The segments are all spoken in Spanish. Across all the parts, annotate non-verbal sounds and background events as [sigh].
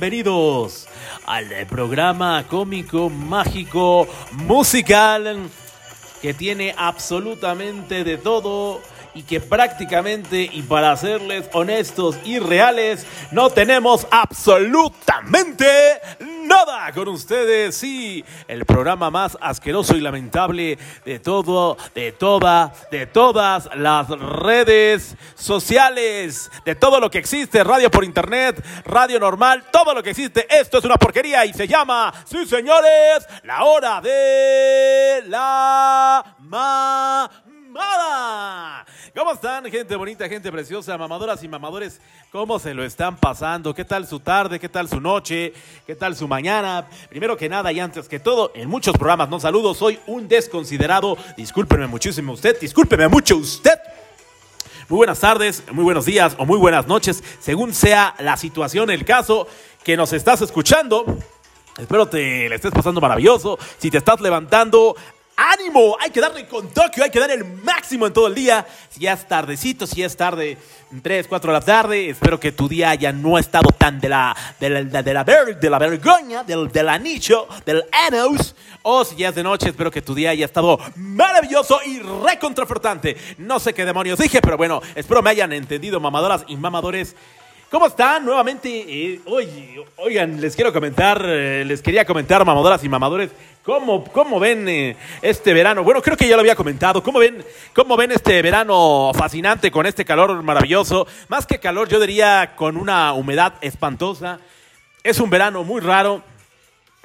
bienvenidos al programa cómico, mágico, musical que tiene absolutamente de todo y que prácticamente, y para serles honestos y reales, no tenemos absolutamente nada con ustedes. Sí, el programa más asqueroso y lamentable de todo, de toda, de todas las redes sociales, de todo lo que existe, radio por internet, radio normal, todo lo que existe. Esto es una porquería y se llama, sí señores, la hora de la mamada. ¿Cómo están, gente bonita, gente preciosa, mamadoras y mamadores? ¿Cómo se lo están pasando? ¿Qué tal su tarde? ¿Qué tal su noche? ¿Qué tal su mañana? Primero que nada y antes que todo, en muchos programas no saludo, soy un desconsiderado. Discúlpeme muchísimo usted, discúlpeme mucho usted. Muy buenas tardes, muy buenos días o muy buenas noches, según sea la situación, el caso que nos estás escuchando. Espero te le estés pasando maravilloso. Si te estás levantando, ánimo, hay que darle con Tokio, hay que dar el máximo en todo el día. Si ya es tardecito, si es tarde, 3, 4 de la tarde, espero que tu día ya no estado tan de la, de la, vergüenza, del, del anillo, del anos. O si ya es de noche, espero que tu día haya estado maravilloso y recontrafortante. No sé qué demonios dije, pero bueno, espero me hayan entendido, mamadoras y mamadores. ¿Cómo están? Nuevamente, eh, oigan, les quiero comentar, eh, les quería comentar, mamadoras y mamadores, ¿cómo, cómo ven eh, este verano? Bueno, creo que ya lo había comentado, ¿cómo ven, ¿cómo ven este verano fascinante con este calor maravilloso? Más que calor, yo diría con una humedad espantosa. Es un verano muy raro.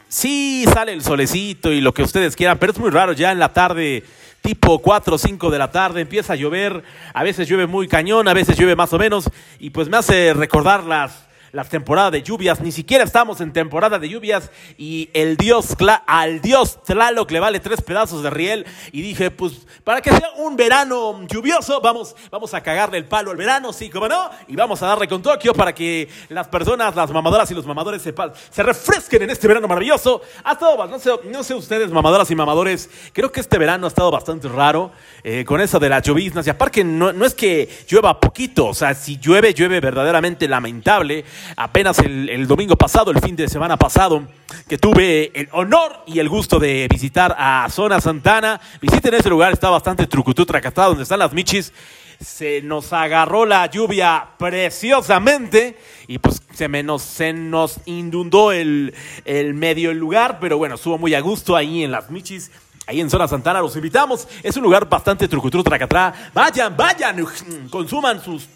Sí sale el solecito y lo que ustedes quieran, pero es muy raro ya en la tarde, tipo 4 o 5 de la tarde, empieza a llover, a veces llueve muy cañón, a veces llueve más o menos, y pues me hace recordar las, las temporadas de lluvias, ni siquiera estamos en temporada de lluvias, y el dios, al dios Tlaloc le vale tres pedazos de riel, y dije, pues, para que sea un verano lluvioso, vamos, vamos a cagarle el palo al verano, sí, como no, y vamos a darle con Tokio para que las personas, las mamadoras y los mamadores se, se refresquen en este verano maravilloso. Ha estado, no sé, no sé ustedes, mamadoras y mamadores, creo que este verano ha estado bastante raro eh, con eso de las lloviznas. Y aparte, no, no es que llueva poquito, o sea, si llueve, llueve verdaderamente lamentable. Apenas el, domingo pasado, el fin de semana pasado, que tuve el honor y el gusto de visitar a Zona Santana. Visiten ese lugar, está bastante trucutú, tracatá, donde están las michis se nos agarró la lluvia preciosamente y pues se, me nos, se nos inundó el, el medio el lugar, pero bueno, estuvo muy a gusto ahí en las Michis. Ahí en Zona Santana los invitamos. Es un lugar bastante trucutru, tracatrá. Vayan, vayan, consuman sus,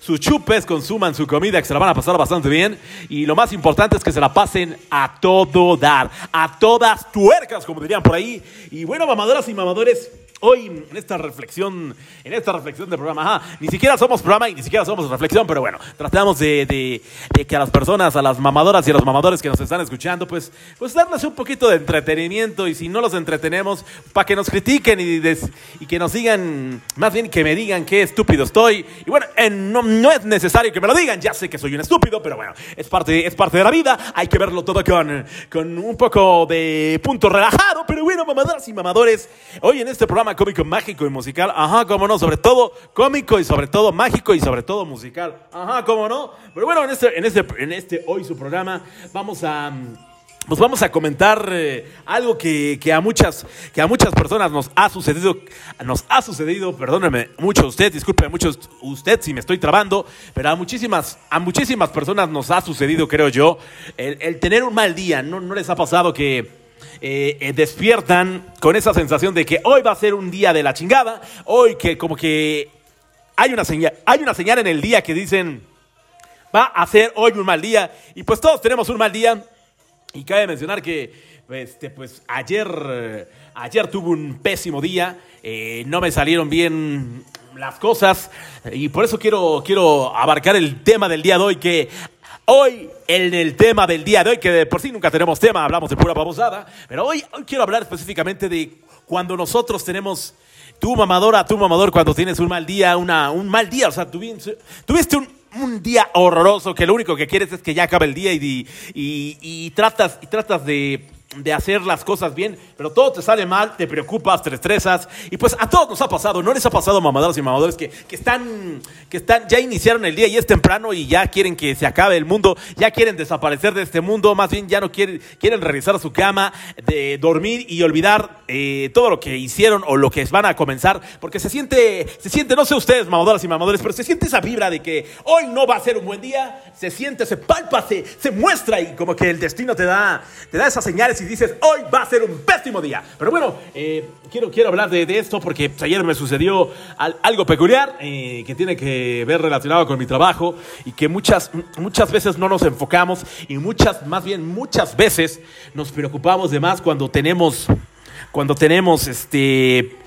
sus chupes, consuman su comida, que se la van a pasar bastante bien. Y lo más importante es que se la pasen a todo dar, a todas tuercas, como dirían por ahí. Y bueno, mamadoras y mamadores, hoy en esta reflexión, en esta reflexión del programa, ajá, ni siquiera somos programa y ni siquiera somos reflexión, pero bueno, tratamos de, de- de que a las personas, a las mamadoras y a los mamadores que nos están escuchando, pues, pues darles un poquito de entretenimiento y si no los entretenemos, para que nos critiquen y, des- y que nos digan, más bien que me digan qué estúpido estoy. Y bueno, no, no es necesario que me lo digan, ya sé que soy un estúpido, pero bueno, es parte, es parte de la vida, hay que verlo todo con, con un poco de punto relajado, pero bueno, mamadoras y mamadores, hoy en este programa cómico, mágico y musical, ajá, cómo no, sobre todo cómico y sobre todo mágico y sobre todo musical, ajá, cómo no, pero bueno, en este, en este, en este hoy su programa vamos a... Pues vamos a comentar eh, algo que, que a muchas, que a muchas personas nos ha sucedido, nos ha sucedido, perdóneme mucho usted, disculpe mucho usted si me estoy trabando, pero a muchísimas, a muchísimas personas nos ha sucedido, creo yo, el, el tener un mal día. ¿No, no les ha pasado que eh, eh, despiertan con esa sensación de que hoy va a ser un día de la chingada, hoy que como que hay una señal, hay una señal en el día que dicen va a ser hoy un mal día y pues todos tenemos un mal día. Y cabe mencionar que este, pues ayer, ayer tuve un pésimo día, eh, no me salieron bien las cosas y por eso quiero, quiero abarcar el tema del día de hoy que hoy en el tema del día de hoy, que por sí nunca tenemos tema, hablamos de pura babosada, pero hoy, hoy quiero hablar específicamente de cuando nosotros tenemos tú mamadora, tú mamador, cuando tienes un mal día, una, un mal día, o sea, tuvi- tuviste un, un día horroroso que lo único que quieres es que ya acabe el día y, y, y tratas, y tratas de, de hacer las cosas bien, pero todo te sale mal, te preocupas, te estresas. Y pues a todos nos ha pasado, ¿no les ha pasado mamadoras y mamadores que, que, están, que están, ya iniciaron el día y es temprano y ya quieren que se acabe el mundo, ya quieren desaparecer de este mundo, más bien ya no quieren, quieren regresar a su cama, de dormir y olvidar eh, todo lo que hicieron o lo que van a comenzar, porque se siente, se siente, no sé ustedes, mamadoras y mamadores, pero se siente esa vibra de que hoy no va a ser un buen día, se siente, se palpa, se, se muestra y como que el destino te da, te da esas señales y dices, hoy va a ser un pésimo día. Pero bueno, eh, quiero, quiero hablar de, esto porque ayer me sucedió algo peculiar eh, que tiene que ver relacionado con mi trabajo y que muchas, muchas veces no nos enfocamos y muchas, más bien muchas veces nos preocupamos de más cuando tenemos, cuando tenemos este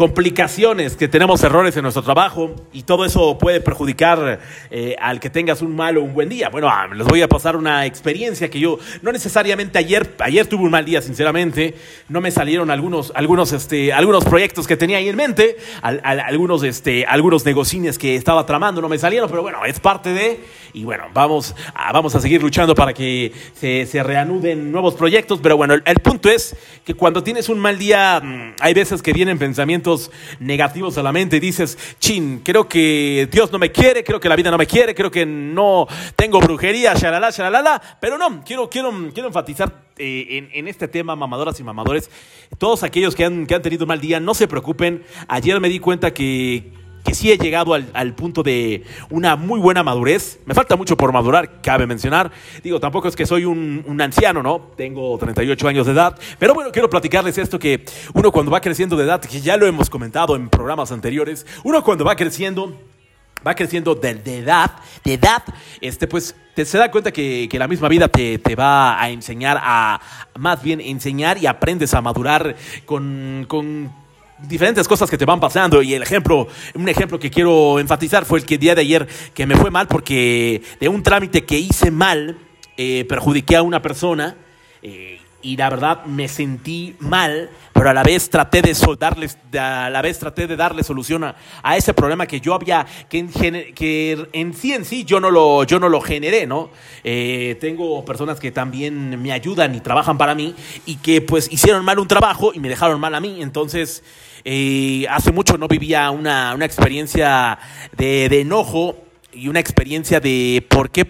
complicaciones, que tenemos errores en nuestro trabajo y todo eso puede perjudicar eh, al que tengas un mal o un buen día. Bueno, ah, les voy a pasar una experiencia que yo, no necesariamente ayer, ayer tuve un mal día, sinceramente, no me salieron algunos, algunos, este, algunos proyectos que tenía ahí en mente, al, al, algunos, este, algunos negocines que estaba tramando no me salieron, pero bueno, es parte de, y bueno, vamos a, vamos a seguir luchando para que se, reanuden nuevos proyectos, pero bueno, el, el punto es que cuando tienes un mal día, mm, hay veces que vienen pensamientos negativos a la mente dices, chin, creo que Dios no me quiere, creo que la vida no me quiere, creo que no tengo brujería, shalala, shalala, pero no, quiero, quiero, quiero enfatizar eh, en, en, este tema, mamadoras y mamadores, todos aquellos que han, que han tenido un mal día, no se preocupen, ayer me di cuenta que que sí he llegado al, al, punto de una muy buena madurez. Me falta mucho por madurar, cabe mencionar. Digo, tampoco es que soy un, un, anciano, ¿no? Tengo 38 años de edad. Pero bueno, quiero platicarles esto que uno cuando va creciendo de edad, que ya lo hemos comentado en programas anteriores, uno cuando va creciendo va creciendo de, edad, de edad, este, pues te, se da cuenta que, que la misma vida te, te, va a enseñar a, más bien enseñar y aprendes a madurar con, con diferentes cosas que te van pasando. Y el ejemplo, un ejemplo que quiero enfatizar fue el que el día de ayer que me fue mal porque de un trámite que hice mal eh, perjudiqué a una persona eh, y la verdad me sentí mal, pero a la vez traté de darles, a la vez traté de darle solución a, a ese problema que yo había, que en, que en, sí en sí yo no lo, yo no lo generé, ¿no? Eh, tengo personas que también me ayudan y trabajan para mí y que pues hicieron mal un trabajo y me dejaron mal a mí, entonces eh, hace mucho no vivía una, una experiencia de, de enojo y una experiencia de por qué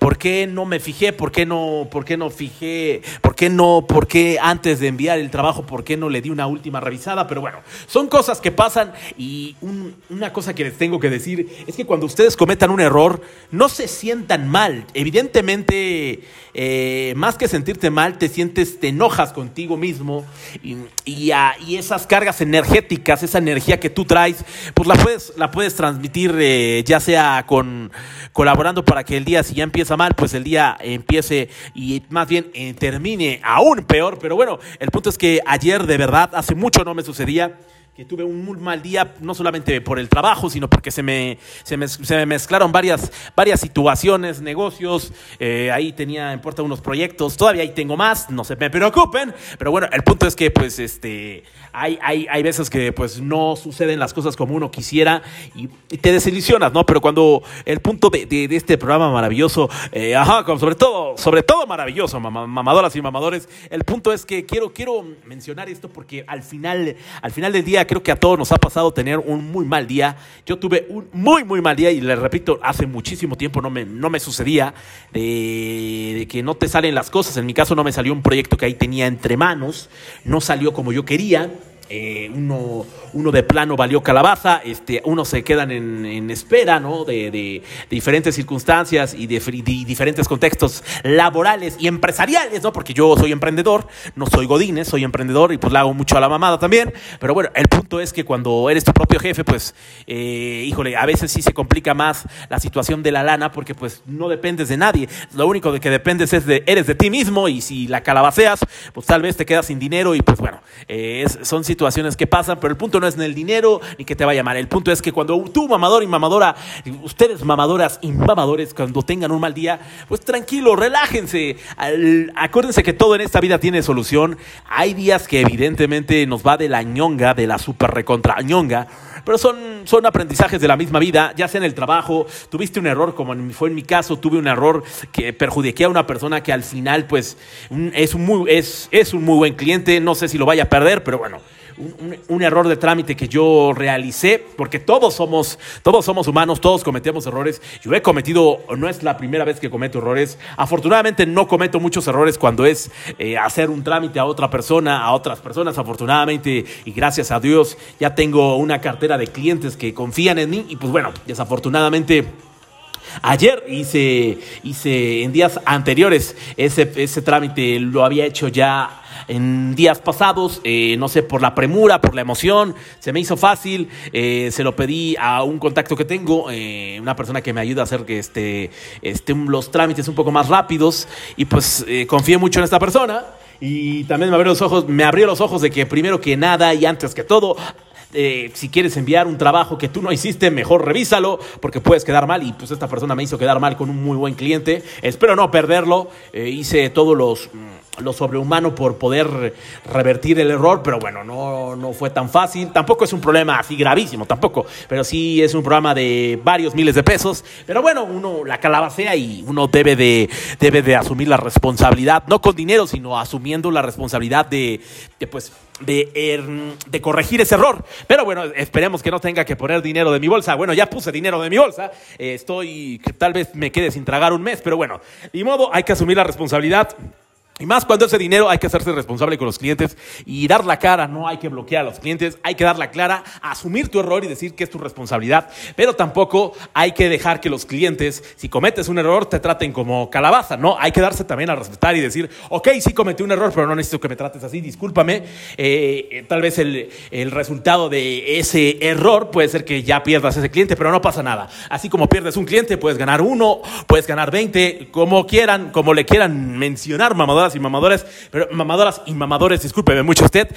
¿Por qué no me fijé? ¿Por qué no, por qué no fijé? ¿Por qué no, por qué antes de enviar el trabajo, por qué no le di una última revisada? Pero bueno, son cosas que pasan y un, una cosa que les tengo que decir es que cuando ustedes cometan un error, no se sientan mal. Evidentemente, eh, más que sentirte mal, te sientes, te enojas contigo mismo y, y, a, y, esas cargas energéticas, esa energía que tú traes, pues la puedes, la puedes transmitir eh, ya sea con colaborando para que el día si ya empieza mal, pues el día empiece y más bien eh, termine aún peor. Pero bueno, el punto es que ayer de verdad, hace mucho no me sucedía que tuve un muy mal día, no solamente por el trabajo, sino porque se me, se me, se me mezclaron varias, varias situaciones, negocios, eh, ahí tenía en puerta unos proyectos, todavía ahí tengo más, no se me preocupen, pero bueno, el punto es que pues este, hay, hay, hay veces que pues no suceden las cosas como uno quisiera y, te desilusionas, ¿no? Pero cuando el punto de, de, este programa maravilloso, eh, ajá, sobre todo, sobre todo maravilloso, mam mamadoras y mamadores, el punto es que quiero, quiero mencionar esto porque al final, al final del día creo que a todos nos ha pasado tener un muy mal día. Yo tuve un muy, muy mal día y les repito, hace muchísimo tiempo no me, no me sucedía de, de, que no te salen las cosas. En mi caso no me salió un proyecto que ahí tenía entre manos, no salió como yo quería. Eh, uno, uno de plano valió calabaza, este, unos se quedan en, espera ¿no? de, diferentes circunstancias y de, diferentes contextos laborales y empresariales, ¿no? porque yo soy emprendedor, no soy godines, soy emprendedor y pues le hago mucho a la mamada también, pero bueno, el punto es que cuando eres tu propio jefe, pues, eh, híjole, a veces sí se complica más la situación de la lana porque pues no dependes de nadie, lo único de que dependes es de, eres de ti mismo y si la calabaceas, pues tal vez te quedas sin dinero y pues bueno, eh, son situaciones situaciones que pasan, pero el punto no es en el dinero ni que te vaya mal. El punto es que cuando tú, mamador y mamadora, ustedes, mamadoras y mamadores, cuando tengan un mal día, pues tranquilo, relájense. Acuérdense que todo en esta vida tiene solución. Hay días que evidentemente nos va de la ñonga, de la super recontra ñonga. pero son, son aprendizajes de la misma vida, ya sea en el trabajo, tuviste un error, como fue en mi caso, tuve un error que perjudiqué a una persona que al final, pues, es un muy, es, es un muy buen cliente, no sé si lo vaya a perder, pero bueno un, error de trámite que yo realicé, porque todos somos, todos somos humanos, todos cometemos errores. Yo he cometido, no es la primera vez que cometo errores. Afortunadamente no cometo muchos errores cuando es eh, hacer un trámite a otra persona, a otras personas. Afortunadamente y gracias a Dios ya tengo una cartera de clientes que confían en mí y pues bueno, desafortunadamente... Ayer hice, hice en días anteriores ese, ese trámite, lo había hecho ya en días pasados, eh, no sé, por la premura, por la emoción, se me hizo fácil, eh, se lo pedí a un contacto que tengo, eh, una persona que me ayuda a hacer que este, este, los trámites un poco más rápidos y pues confié mucho en esta persona y también me abrió los ojos, me abrió los ojos de que primero que nada y antes que todo si quieres enviar un trabajo que tú no hiciste, mejor revísalo, porque puedes quedar mal. Y pues esta persona me hizo quedar mal con un muy buen cliente. Espero no perderlo. hice todos los lo sobrehumano por poder revertir el error, pero bueno, no, no fue tan fácil. Tampoco es un problema así gravísimo, tampoco, pero sí es un programa de varios miles de pesos. Pero bueno, uno la calabacea y uno debe de, debe de asumir la responsabilidad, no con dinero, sino asumiendo la responsabilidad de, pues, de, er, de, corregir ese error. Pero bueno, esperemos que no tenga que poner dinero de mi bolsa. Bueno, ya puse dinero de mi bolsa. Eh, estoy, tal vez me quede sin tragar un mes, pero bueno, de modo, hay que asumir la responsabilidad. Y más cuando ese dinero hay que hacerse responsable con los clientes y dar la cara, no hay que bloquear a los clientes, hay que dar la clara, asumir tu error y decir que es tu responsabilidad, pero tampoco hay que dejar que los clientes, si cometes un error, te traten como calabaza, no, hay que darse también a respetar y decir, ok, sí cometí un error, pero no necesito que me trates así, discúlpame, eh, eh, tal vez el, el resultado de ese error puede ser que ya pierdas ese cliente, pero no pasa nada, así como pierdes un cliente, puedes ganar uno, puedes ganar 20, como quieran, como le quieran mencionar, mamadora y mamadoras, pero mamadoras y mamadores, discúlpeme mucho usted,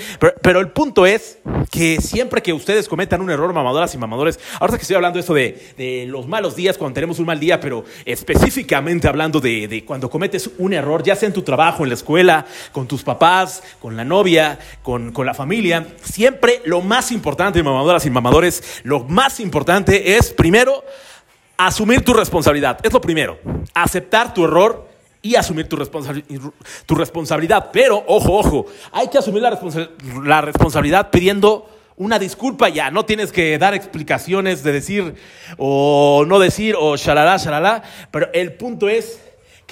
pero, el punto es que siempre que ustedes cometan un error, mamadoras y mamadores, ahora que estoy hablando esto de, de los malos días, cuando tenemos un mal día, pero específicamente hablando de, de cuando cometes un error, ya sea en tu trabajo, en la escuela, con tus papás, con la novia, con, con la familia, siempre lo más importante, mamadoras y mamadores, lo más importante es primero asumir tu responsabilidad. Es lo primero. Aceptar tu error y asumir tu, tu responsabilidad. Pero, ojo, ojo, hay que asumir la, la responsabilidad pidiendo una disculpa ya, no tienes que dar explicaciones de decir o no decir o shalala, shalala, pero el punto es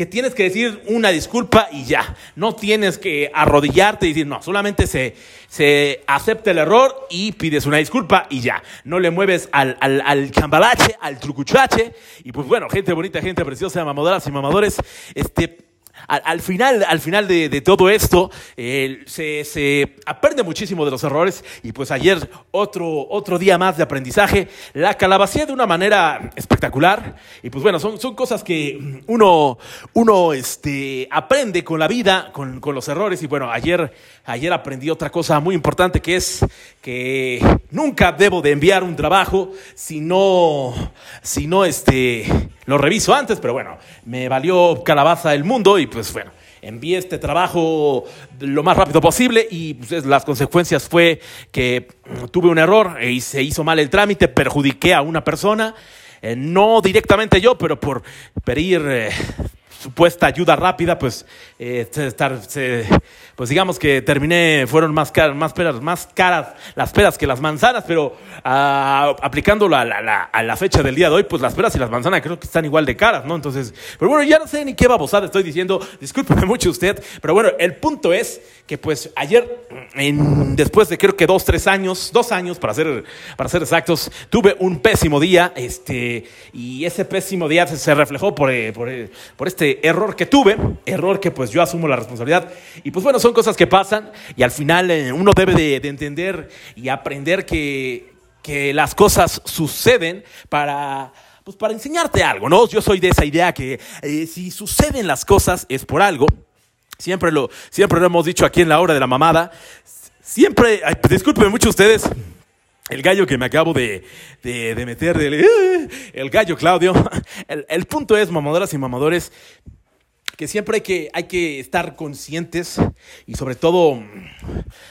que tienes que decir una disculpa y ya. No tienes que arrodillarte y decir, no, solamente se, se acepta el error y pides una disculpa y ya. No le mueves al, al, al chambalache, al trucuchache. Y pues bueno, gente bonita, gente preciosa, mamadoras y mamadores, este al, final, al final de, todo esto, se, aprende muchísimo de los errores y pues ayer otro, otro día más de aprendizaje, la calabacía de una manera espectacular. Y pues bueno, son, son cosas que uno, uno este, aprende con la vida, con, con los errores. Y bueno, ayer, ayer aprendí otra cosa muy importante que es que nunca debo de enviar un trabajo si no, si no este, lo reviso antes, pero bueno, me valió calabaza el mundo y pues bueno, envié este trabajo lo más rápido posible y pues, las consecuencias fue que tuve un error y se hizo mal el trámite, perjudiqué a una persona, eh, no directamente yo, pero por pedir eh, supuesta ayuda rápida, pues, eh, pues digamos que terminé, fueron más caras, más, peras, más caras las peras que las manzanas, pero uh, aplicándolo a la, a la, fecha del día de hoy, pues las peras y las manzanas creo que están igual de caras, ¿no? Entonces, pero bueno, ya no sé ni qué babosada estoy diciendo, discúlpeme mucho usted, pero bueno, el punto es que pues ayer, en, después de creo que dos, tres años, dos años para ser, para ser exactos, tuve un pésimo día, este, y ese pésimo día se, reflejó por, eh, por, eh, por este error que tuve, error que pues yo asumo la responsabilidad. Y pues bueno, son cosas que pasan y al final eh, uno debe de, entender y aprender que, que las cosas suceden para pues para enseñarte algo, ¿no? Yo soy de esa idea que eh, si suceden las cosas es por algo. Siempre lo, siempre lo hemos dicho aquí en la hora de la mamada. Siempre, disculpen mucho ustedes, el gallo que me acabo de, de, meter, el gallo Claudio. [laughs] El, el, punto es, mamadoras y mamadores, que siempre hay que, hay que estar conscientes y sobre todo mm,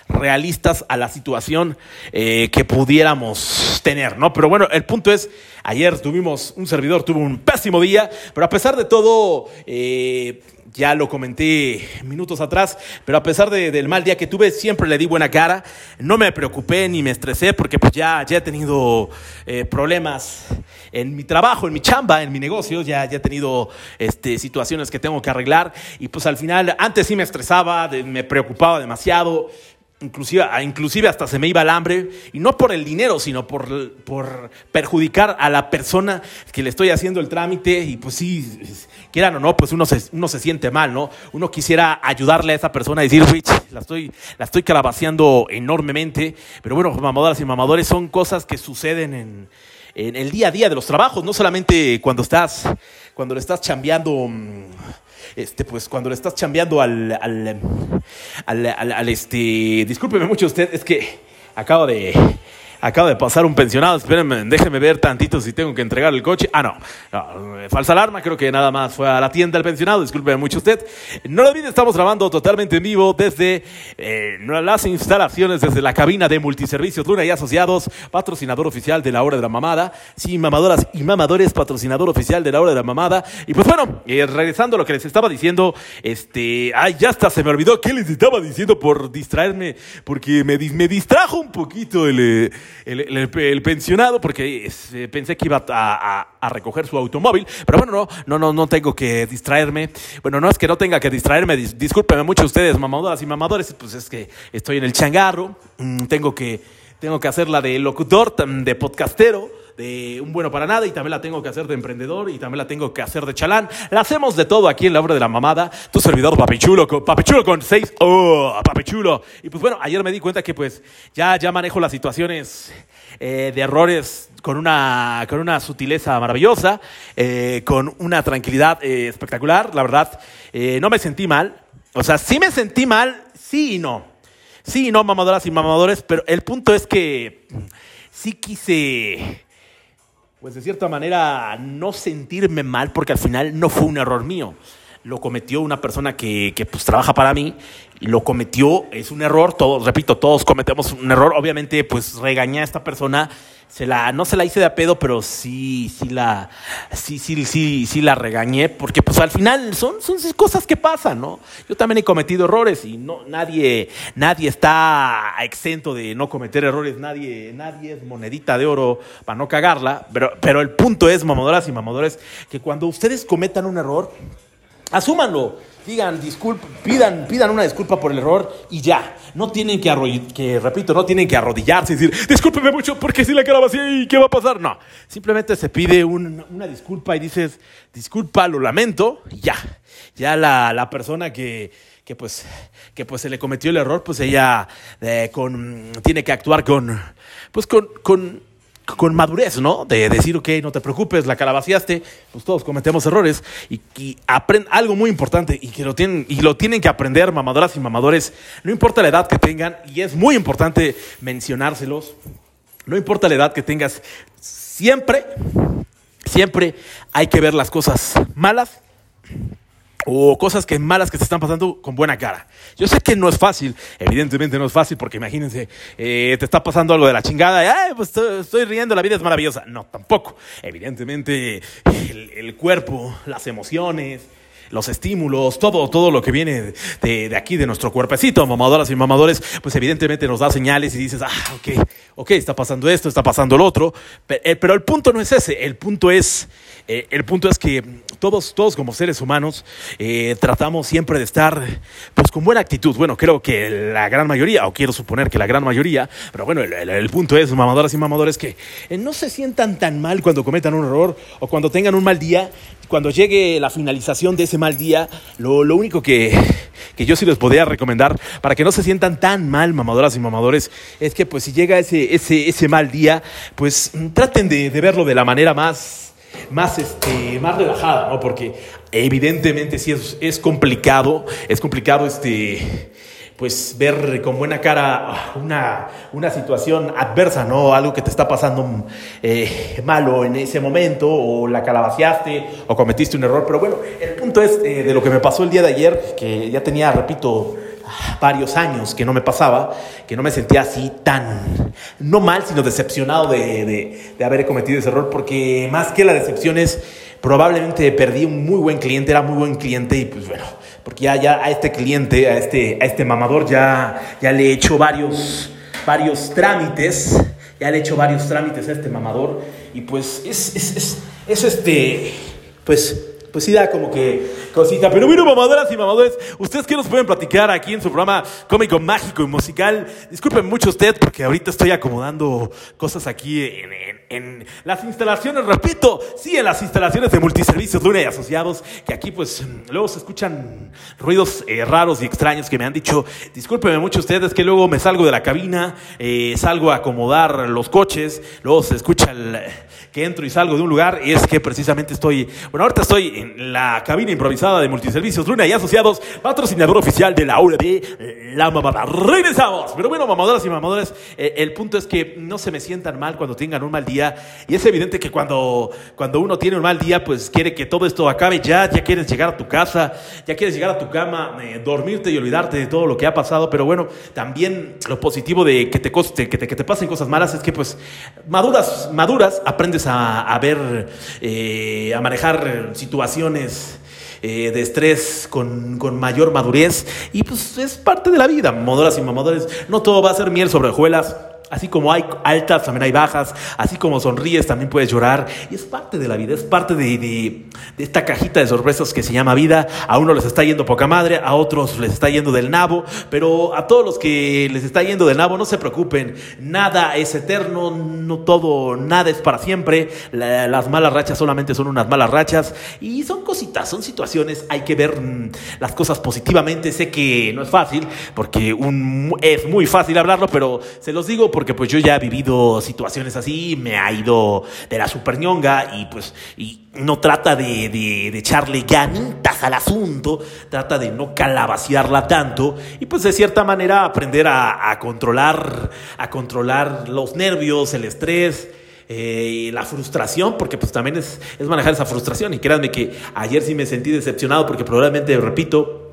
realistas a la situación eh, que pudiéramos tener, ¿no? Pero bueno, el punto es, ayer tuvimos, un servidor tuvo un pésimo día, pero a pesar de todo, eh, ya lo comenté minutos atrás, pero a pesar del mal día que tuve, siempre le di buena cara. No me preocupé ni me estresé porque pues ya, ya he tenido eh, problemas en mi trabajo, en mi chamba, en mi negocio. Ya, ya he tenido este, situaciones que tengo que arreglar. Y pues al final, antes sí me estresaba, me preocupaba demasiado. Inclusive, inclusive hasta se me iba el hambre, y no por el dinero, sino por, por perjudicar a la persona que le estoy haciendo el trámite, y pues sí, quieran o no, pues uno se, uno se siente mal, ¿no? Uno quisiera ayudarle a esa persona y decir, Rich, la estoy, la estoy calabaceando enormemente, pero bueno, mamadoras y mamadores son cosas que suceden en, en el día a día de los trabajos, no solamente cuando estás, cuando le estás chambeando mm, este, pues cuando le estás chambeando al, al, al, al, este, discúlpeme mucho usted, es que acabo de, acaba de pasar un pensionado, espérenme, déjenme ver tantito si tengo que entregar el coche. Ah, no, falsa alarma, creo que nada más fue a la tienda el pensionado, discúlpeme mucho usted. No lo olviden, estamos grabando totalmente en vivo desde eh, las instalaciones, desde la cabina de multiservicios Luna y Asociados, patrocinador oficial de la Hora de la Mamada. Sí, mamadoras y mamadores, patrocinador oficial de la Hora de la Mamada. Y pues bueno, eh, regresando a lo que les estaba diciendo, este, ay, ya hasta se me olvidó qué les estaba diciendo por distraerme, porque me, me distrajo un poquito el... Eh, el, pensionado porque eh, pensé que iba a, recoger su automóvil, pero bueno, no, no, no, no tengo que distraerme. Bueno, no es que no tenga que distraerme, discúlpenme mucho ustedes, mamadoras y mamadores, pues es que estoy en el changarro, mm, tengo que, tengo que hacer la de locutor, de podcastero de un bueno para nada y también la tengo que hacer de emprendedor y también la tengo que hacer de chalán. La hacemos de todo aquí en la obra de la mamada. Tu servidor papichulo, papichulo con seis, oh, papichulo. Y pues bueno, ayer me di cuenta que pues ya, ya manejo las situaciones eh, de errores con una, con una sutileza maravillosa, eh, con una tranquilidad eh, espectacular. La verdad, no me sentí mal. O sea, sí me sentí mal, sí y no. Sí y no, mamadoras y mamadores, pero el punto es que sí quise pues de cierta manera, no sentirme mal porque al final no fue un error mío. Lo cometió una persona que, que pues trabaja para mí lo cometió, es un error, todos, repito, todos cometemos un error. Obviamente, pues regañé a esta persona se la, no se la hice de a pedo, pero sí, sí la, sí, sí, sí, sí la regañé, porque pues al final son, son cosas que pasan, ¿no? Yo también he cometido errores y no, nadie, nadie está exento de no cometer errores, nadie, nadie es monedita de oro para no cagarla, pero, pero el punto es, mamadoras y mamadores, que cuando ustedes cometan un error, asúmanlo digan disculpa, pidan, pidan una disculpa por el error y ya. No tienen que, que repito, no tienen que arrodillarse y decir, discúlpeme mucho porque si la cara vacía y qué va a pasar. No, simplemente se pide una disculpa y dices, disculpa, lo lamento y ya. Ya la, la persona que, que pues, que pues se le cometió el error, pues ella eh, con, tiene que actuar con, pues con, con con madurez, ¿no? De decir, ok, no te preocupes, la calabaciaste, pues todos cometemos errores y, y algo muy importante y que lo tienen, y lo tienen que aprender mamadoras y mamadores, no importa la edad que tengan, y es muy importante mencionárselos, no importa la edad que tengas, siempre, siempre hay que ver las cosas malas o cosas que malas que se están pasando con buena cara. Yo sé que no es fácil, evidentemente no es fácil, porque imagínense, eh, te está pasando algo de la chingada, y, Ay, pues estoy, riendo, la vida es maravillosa. No, tampoco. Evidentemente, el cuerpo, las emociones, los estímulos, todo, todo lo que viene de, de, aquí, de nuestro cuerpecito, mamadoras y mamadores, pues evidentemente nos da señales y dices, ah, ok, ok, está pasando esto, está pasando lo otro, eh, pero, el punto no es ese, el punto es, eh, el punto es que todos, todos como seres humanos eh, tratamos siempre de estar pues con buena actitud. Bueno, creo que la gran mayoría, o quiero suponer que la gran mayoría, pero bueno, el, punto es, mamadoras y mamadores, que no se sientan tan mal cuando cometan un error o cuando tengan un mal día, cuando llegue la finalización de ese mal día, lo, lo único que, que, yo sí les podría recomendar para que no se sientan tan mal, mamadoras y mamadores, es que pues si llega ese, ese, ese mal día, pues traten de, de verlo de la manera más, más, este, más relajada, ¿no? Porque evidentemente sí es, es complicado, es complicado este pues ver con buena cara una, una situación adversa, ¿no? Algo que te está pasando eh, malo en ese momento, o la calabaciaste, o cometiste un error. Pero bueno, el punto es eh, de lo que me pasó el día de ayer, que ya tenía, repito, varios años que no me pasaba, que no me sentía así tan, no mal, sino decepcionado de, de, de haber cometido ese error, porque más que la decepción es, probablemente perdí un muy buen cliente, era muy buen cliente y pues bueno porque ya, ya a este cliente, a este, a este mamador, ya, ya le he hecho varios, varios trámites, ya le he hecho varios trámites a este mamador, y pues es, es, es, es este, pues pues sí da como que cosita. Pero bueno, mamadoras y mamadores, ¿ustedes qué nos pueden platicar aquí en su programa cómico, mágico y musical? Disculpen mucho usted porque ahorita estoy acomodando cosas aquí en, las instalaciones, repito, sí, en las instalaciones de multiservicios Luna y Asociados, que aquí pues luego se escuchan ruidos eh, raros y extraños que me han dicho, discúlpenme mucho ustedes que luego me salgo de la cabina, eh, salgo a acomodar los coches, luego se escucha el que entro y salgo de un lugar y es que precisamente estoy, bueno, ahorita estoy en la cabina improvisada de Multiservicios Luna y Asociados, patrocinador oficial de la de La Mamada. Regresamos. Pero bueno, mamadoras y mamadores, eh, el punto es que no se me sientan mal cuando tengan un mal día y es evidente que cuando, cuando uno tiene un mal día, pues quiere que todo esto acabe ya, ya quieres llegar a tu casa, ya quieres llegar a tu cama, eh, dormirte y olvidarte de todo lo que ha pasado, pero bueno, también lo positivo de que te, coste, que te, que te pasen cosas malas es que pues maduras, maduras, aprendes a, ver, eh, a manejar situaciones eh, de estrés con, con, mayor madurez y pues es parte de la vida, mamodoras y mamadores. No todo va a ser miel sobre hojuelas. Así como hay altas, también hay bajas. Así como sonríes, también puedes llorar. Y es parte de la vida, es parte de, de, esta cajita de sorpresas que se llama vida. A uno les está yendo poca madre, a otros les está yendo del nabo. Pero a todos los que les está yendo del nabo, no se preocupen. Nada es eterno, no todo, nada es para siempre. las malas rachas solamente son unas malas rachas. Y son cositas, son situaciones. Hay que ver mm, las cosas positivamente. Sé que no es fácil, porque un, es muy fácil hablarlo, pero se los digo pues yo ya he vivido situaciones así, me ha ido de la super ñonga y pues y no trata de, de, echarle ganitas al asunto, trata de no calabaciarla tanto y pues de cierta manera aprender a, controlar, a controlar los nervios, el estrés. Eh, la frustración, porque pues también es, es manejar esa frustración. Y créanme que ayer sí me sentí decepcionado porque probablemente, repito,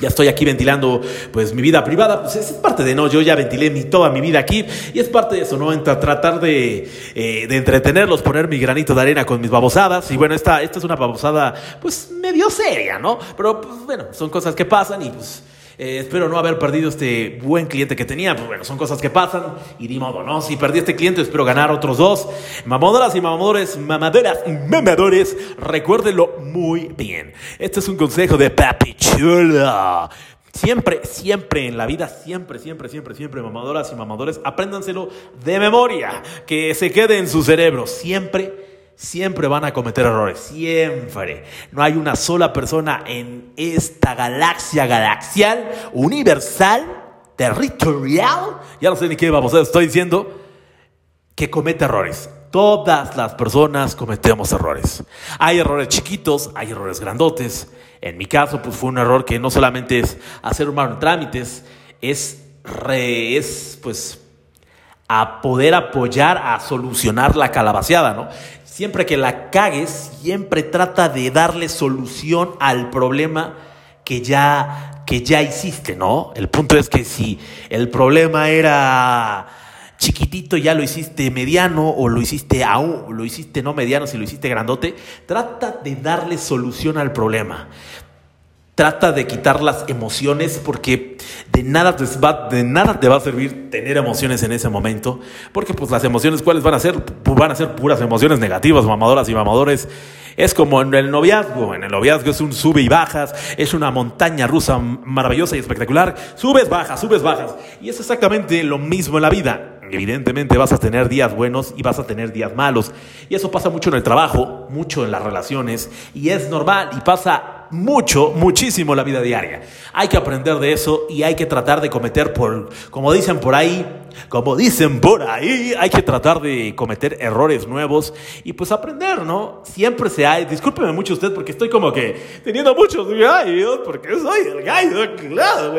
ya estoy aquí ventilando pues mi vida privada, pues es parte de no, yo ya ventilé mi, toda mi vida aquí y es parte de eso, ¿no? tratar de, eh, de, entretenerlos, poner mi granito de arena con mis babosadas y bueno, esta, esta es una babosada pues medio seria, ¿no? Pero pues bueno, son cosas que pasan y pues eh, espero no haber perdido este buen cliente que tenía. Pues bueno, son cosas que pasan y ni modo, ¿no? Si perdí este cliente, espero ganar otros dos. Mamadoras y mamadores, mamaderas y mamadores, recuérdenlo muy bien. Este es un consejo de Papi Chula. Siempre, siempre en la vida, siempre, siempre, siempre, siempre, mamadoras y mamadores, apréndanselo de memoria, que se quede en su cerebro. Siempre siempre van a cometer errores, siempre. No hay una sola persona en esta galaxia galaxial, universal, territorial, ya no sé ni qué vamos a estoy diciendo, que comete errores. Todas las personas cometemos errores. Hay errores chiquitos, hay errores grandotes. En mi caso, pues fue un error que no solamente es hacer un trámites, es, es pues a poder apoyar a solucionar la calabaceada, ¿no? Siempre que la cagues, siempre trata de darle solución al problema que ya, que ya hiciste, ¿no? El punto es que si el problema era chiquitito, ya lo hiciste mediano o lo hiciste aún, lo hiciste no mediano, si lo hiciste grandote, trata de darle solución al problema. Trata de quitar las emociones porque de nada, te va, de nada te va a servir tener emociones en ese momento. Porque pues las emociones, ¿cuáles van a ser? Van a ser puras emociones negativas, mamadoras y mamadores. Es como en el noviazgo. En el noviazgo es un sube y bajas, es una montaña rusa maravillosa y espectacular. Subes, bajas, subes, bajas. Y es exactamente lo mismo en la vida. Evidentemente vas a tener días buenos y vas a tener días malos. Y eso pasa mucho en el trabajo, mucho en las relaciones. Y es normal y pasa mucho, muchísimo la vida diaria. Hay que aprender de eso y hay que tratar de cometer, por, como dicen por ahí, como dicen por ahí, hay que tratar de cometer errores nuevos y pues aprender, ¿no? Siempre se hay, discúlpeme mucho usted porque estoy como que teniendo muchos gallos, porque soy el gallo, claro,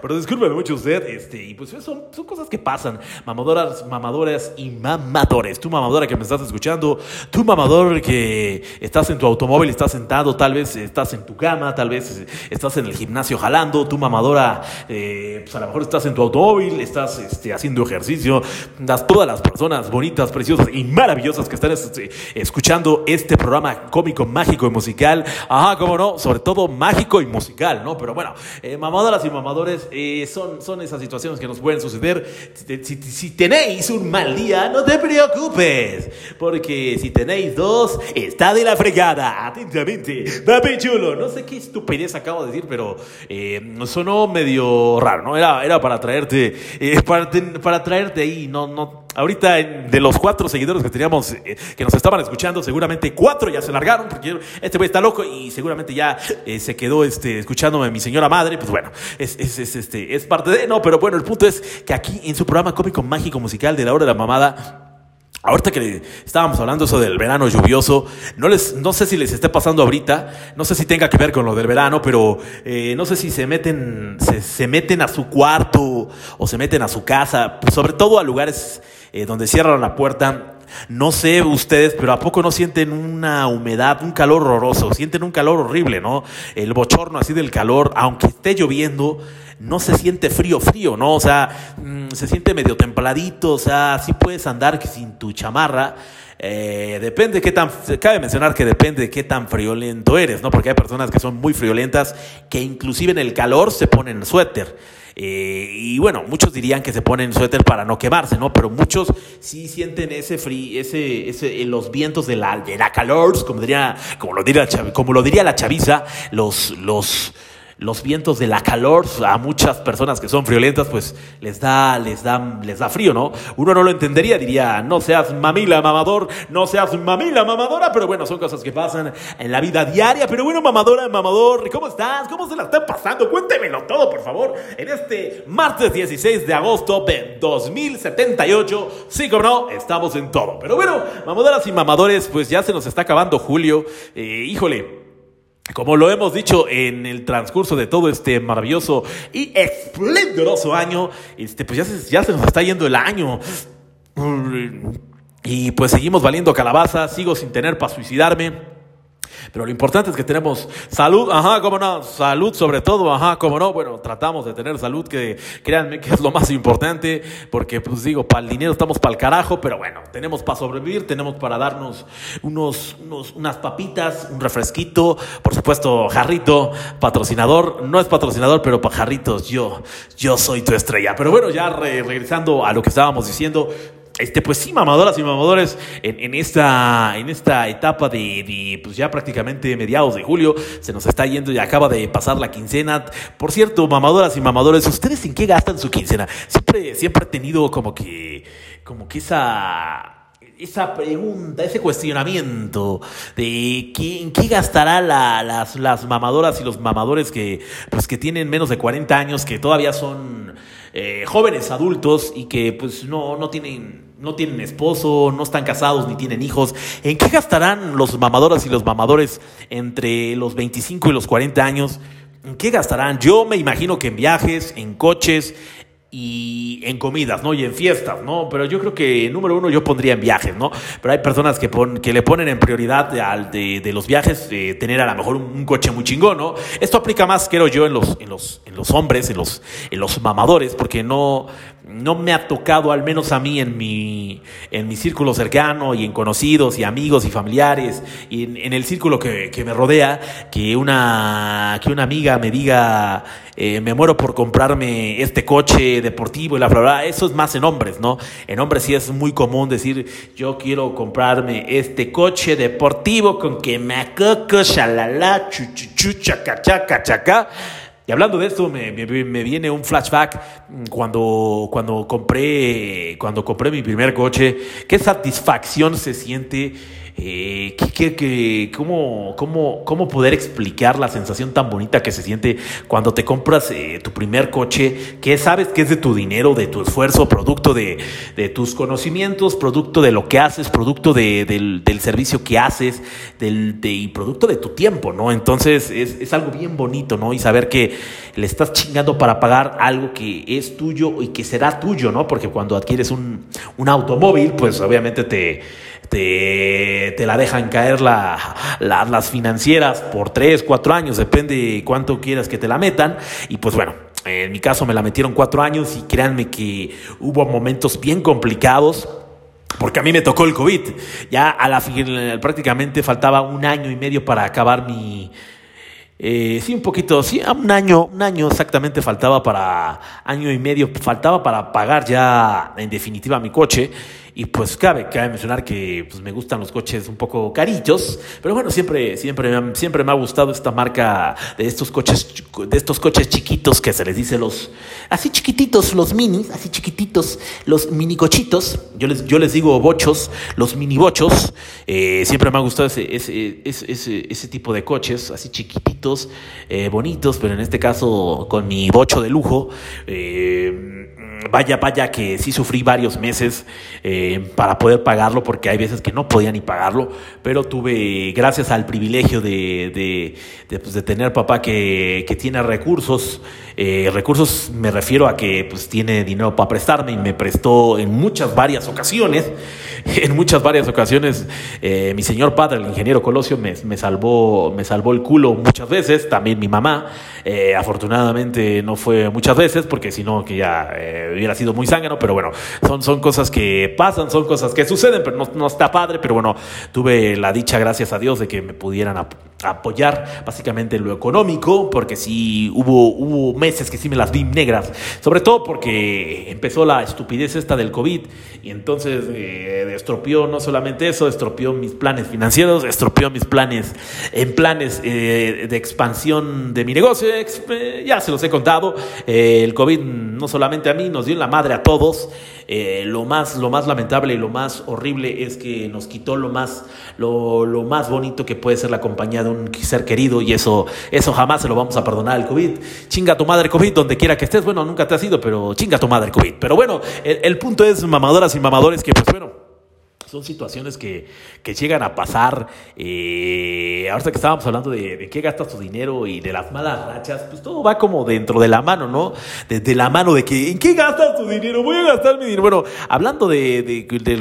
pero discúlpeme mucho usted, este, y pues son, son cosas que pasan, mamadoras, mamadoras y mamadores. Tú mamadora que me estás escuchando, tú mamador que estás en tu automóvil, estás sentado, tal vez estás en tu cama, tal vez estás en el gimnasio jalando, tú mamadora, eh, pues a lo mejor estás en tu automóvil, estás este, haciendo ejercicio, das todas las personas bonitas, preciosas y maravillosas que están este, escuchando este programa cómico, mágico y musical. Ajá, cómo no, sobre todo mágico y musical, ¿no? Pero bueno, eh, mamadoras y mamadores eh, son, son esas situaciones que nos pueden suceder. Si, si, tenéis un mal día, no te preocupes, porque si tenéis dos, está de la fregada. Atentamente, papi chulo. No sé qué estupidez acabo de decir, pero eh, sonó medio raro, ¿no? Era, era para traerte, eh, para, para, traerte ahí, no, no. Ahorita de los cuatro seguidores que teníamos, eh, que nos estaban escuchando, seguramente cuatro ya se largaron, porque este güey está loco y seguramente ya eh, se quedó este, escuchándome mi señora madre, pues bueno, es, es, es, este, es parte de, no, pero bueno, el punto es que aquí en su programa cómico mágico musical de la hora de la mamada, Ahorita que estábamos hablando eso del verano lluvioso, no, les, no sé si les esté pasando ahorita, no sé si tenga que ver con lo del verano, pero eh, no sé si se meten, se, se, meten a su cuarto o se meten a su casa, sobre todo a lugares eh, donde cierran la puerta. No sé ustedes, pero ¿a poco no sienten una humedad, un calor horroroso? Sienten un calor horrible, ¿no? El bochorno así del calor, aunque esté lloviendo, no se siente frío, frío, ¿no? O sea, mm, se siente medio templadito, o sea, sí puedes andar sin tu chamarra. Eh, depende qué tan, cabe mencionar que depende de qué tan friolento eres, ¿no? Porque hay personas que son muy friolentas que inclusive en el calor se ponen suéter. Eh, y bueno, muchos dirían que se ponen suéter para no quemarse, ¿no? Pero muchos sí sienten ese frío, ese, ese, los vientos de la, de la calor, como diría, como lo diría, como lo diría la chaviza, los, los, los vientos de la calor a muchas personas que son friolentas, pues les da, les da, les da frío, ¿no? Uno no lo entendería, diría, no seas mamila mamador, no seas mamila mamadora, pero bueno, son cosas que pasan en la vida diaria. Pero bueno, mamadora, mamador, ¿cómo estás? ¿Cómo se la está pasando? Cuéntemelo todo, por favor, en este martes 16 de agosto de 2078. Sí, como no, estamos en todo. Pero bueno, mamadoras y mamadores, pues ya se nos está acabando julio. Eh, híjole. Como lo hemos dicho en el transcurso de todo este maravilloso y esplendoroso año, este, pues ya se, ya se nos está yendo el año. Y pues seguimos valiendo calabaza, sigo sin tener para suicidarme. Pero lo importante es que tenemos salud, ajá, cómo no, salud sobre todo, ajá, cómo no, bueno, tratamos de tener salud, que créanme que es lo más importante, porque pues digo, para el dinero estamos para el carajo, pero bueno, tenemos para sobrevivir, tenemos para darnos unos, unos, unas papitas, un refresquito, por supuesto, jarrito, patrocinador, no es patrocinador, pero para jarritos, yo, yo soy tu estrella. Pero bueno, ya regresando a lo que estábamos diciendo, este, pues sí, mamadoras y mamadores, en, esta, en esta etapa de, pues ya prácticamente mediados de julio, se nos está yendo y acaba de pasar la quincena. Por cierto, mamadoras y mamadores, ¿ustedes en qué gastan su quincena? Siempre, siempre he tenido como que, como que esa, esa pregunta, ese cuestionamiento de en qué gastará las, las mamadoras y los mamadores que, pues, que tienen menos de 40 años, que todavía son eh, jóvenes adultos y que pues no, no tienen no tienen esposo, no están casados ni tienen hijos. ¿En qué gastarán los mamadoras y los mamadores entre los 25 y los 40 años? ¿En qué gastarán? Yo me imagino que en viajes, en coches, y en comidas, ¿no? Y en fiestas, ¿no? Pero yo creo que número uno yo pondría en viajes, ¿no? Pero hay personas que, que le ponen en prioridad al de, los viajes eh, tener a lo mejor un, coche muy chingón, ¿no? Esto aplica más, creo yo, en los, en los, en los hombres, en los, en los mamadores, porque no, no me ha tocado, al menos a mí, en mi, en mi círculo cercano y en conocidos y amigos y familiares y en, el círculo que, que, me rodea, que una, que una amiga me diga, eh, me muero por comprarme este coche deportivo y la bla, Eso es más en hombres, ¿no? En hombres sí es muy común decir, yo quiero comprarme este coche deportivo con que me acoco, shalala, chuchuchu, chaca, chaca, chaca. Y hablando de esto, me, viene un flashback cuando, cuando, compré, cuando compré mi primer coche. Qué satisfacción se siente eh, ¿qué, cómo, cómo, cómo, poder explicar la sensación tan bonita que se siente cuando te compras eh, tu primer coche, que sabes que es de tu dinero, de tu esfuerzo, producto de, de tus conocimientos, producto de lo que haces, producto de, del, del, servicio que haces, del, de, y producto de tu tiempo, ¿no? Entonces es, es algo bien bonito, ¿no? Y saber que le estás chingando para pagar algo que es tuyo y que será tuyo, ¿no? Porque cuando adquieres un, un automóvil, pues obviamente te te, te la dejan caer la, las financieras por 3, 4 años, depende cuánto quieras que te la metan. Y pues bueno, en mi caso me la metieron 4 años y créanme que hubo momentos bien complicados. Porque a mí me tocó el COVID. Ya a la prácticamente faltaba un año y medio para acabar mi, eh, sí, un poquito, sí, un año, un año exactamente faltaba para, año y medio faltaba para pagar ya en definitiva mi coche. Y pues cabe, cabe mencionar que pues, me gustan los coches un poco carillos, pero bueno, siempre, siempre, siempre me ha gustado esta marca de estos coches, de estos coches chiquitos que se les dice los, así chiquititos, los minis, así chiquititos, los mini cochitos. Yo les, yo les digo bochos, los mini bochos. Eh, siempre me ha gustado ese, ese, ese, ese, tipo de coches, así chiquititos, eh, bonitos, pero en este caso con mi bocho de lujo. Eh, vaya, vaya que sí sufrí varios meses eh, para poder pagarlo, porque hay veces que no podía ni pagarlo, pero tuve, gracias al privilegio de, de, pues, de tener papá que, que tiene recursos, eh, recursos me refiero a que pues tiene dinero para prestarme y me prestó en muchas varias ocasiones. [laughs] En muchas varias ocasiones eh, mi señor padre, el ingeniero Colosio, me, me, salvó, me salvó el culo muchas veces, también mi mamá. Eh, afortunadamente no fue muchas veces, porque si no que ya hubiera sido muy zángano, pero bueno, son, son cosas que pasan, son cosas que suceden, pero no, no está padre, pero bueno, tuve la dicha, gracias a Dios, de que me pudieran apoyar básicamente lo económico, porque sí hubo, hubo meses que sí me las vi negras, sobre todo porque empezó la estupidez esta del COVID y entonces eh, estropeó no solamente eso, estropeó mis planes financieros, estropeó mis planes en planes eh, de expansión de mi negocio, eh, ya se los he contado, eh, el COVID no solamente a mí, nos dio en la madre a todos, eh, lo, más, lo más lamentable y lo más horrible es que nos quitó lo más, lo, lo, más bonito que puede ser la compañía de un ser querido y eso, eso jamás se lo vamos a perdonar al COVID. Chinga tu madre COVID donde quiera que estés. Bueno, nunca te has ido, pero chinga tu madre COVID. Pero bueno, el, el punto es mamadoras y mamadores que pues bueno son situaciones que, que, llegan a pasar. Eh, ahorita que estábamos hablando de, de, qué gastas tu dinero y de las malas rachas, pues todo va como dentro de la mano, ¿no? Desde la mano de que, ¿en qué gastas tu dinero? Voy a gastar mi dinero. Bueno, hablando de, de, de,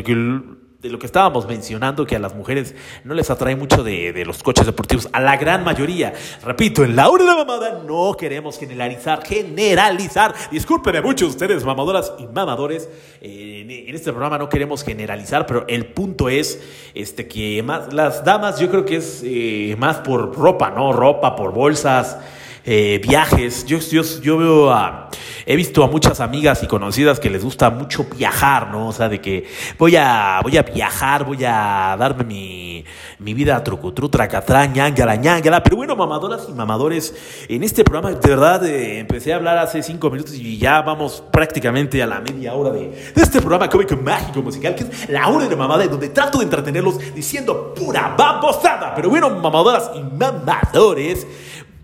de lo que estábamos mencionando, que a las mujeres no les atrae mucho de, de, los coches deportivos, a la gran mayoría. Repito, en la hora de la mamada no queremos generalizar, generalizar. Discúlpenme mucho ustedes, mamadoras y mamadores. En este programa no queremos generalizar, pero el punto es este, que más, las damas yo creo que es eh, más por ropa, ¿no? Ropa, por bolsas eh, viajes. Yo, yo, yo veo a, he visto a muchas amigas y conocidas que les gusta mucho viajar, ¿no? O sea, de que voy a, voy a viajar, voy a darme mi, mi vida trucutru, tracatrá, ñangala, ñangala. Pero bueno, mamadoras y mamadores, en este programa de verdad eh, empecé a hablar hace cinco minutos y ya vamos prácticamente a la media hora de, de este programa cómico mágico musical, que es la hora de mamada, donde trato de entretenerlos diciendo pura babosada. Pero bueno, mamadoras y mamadores,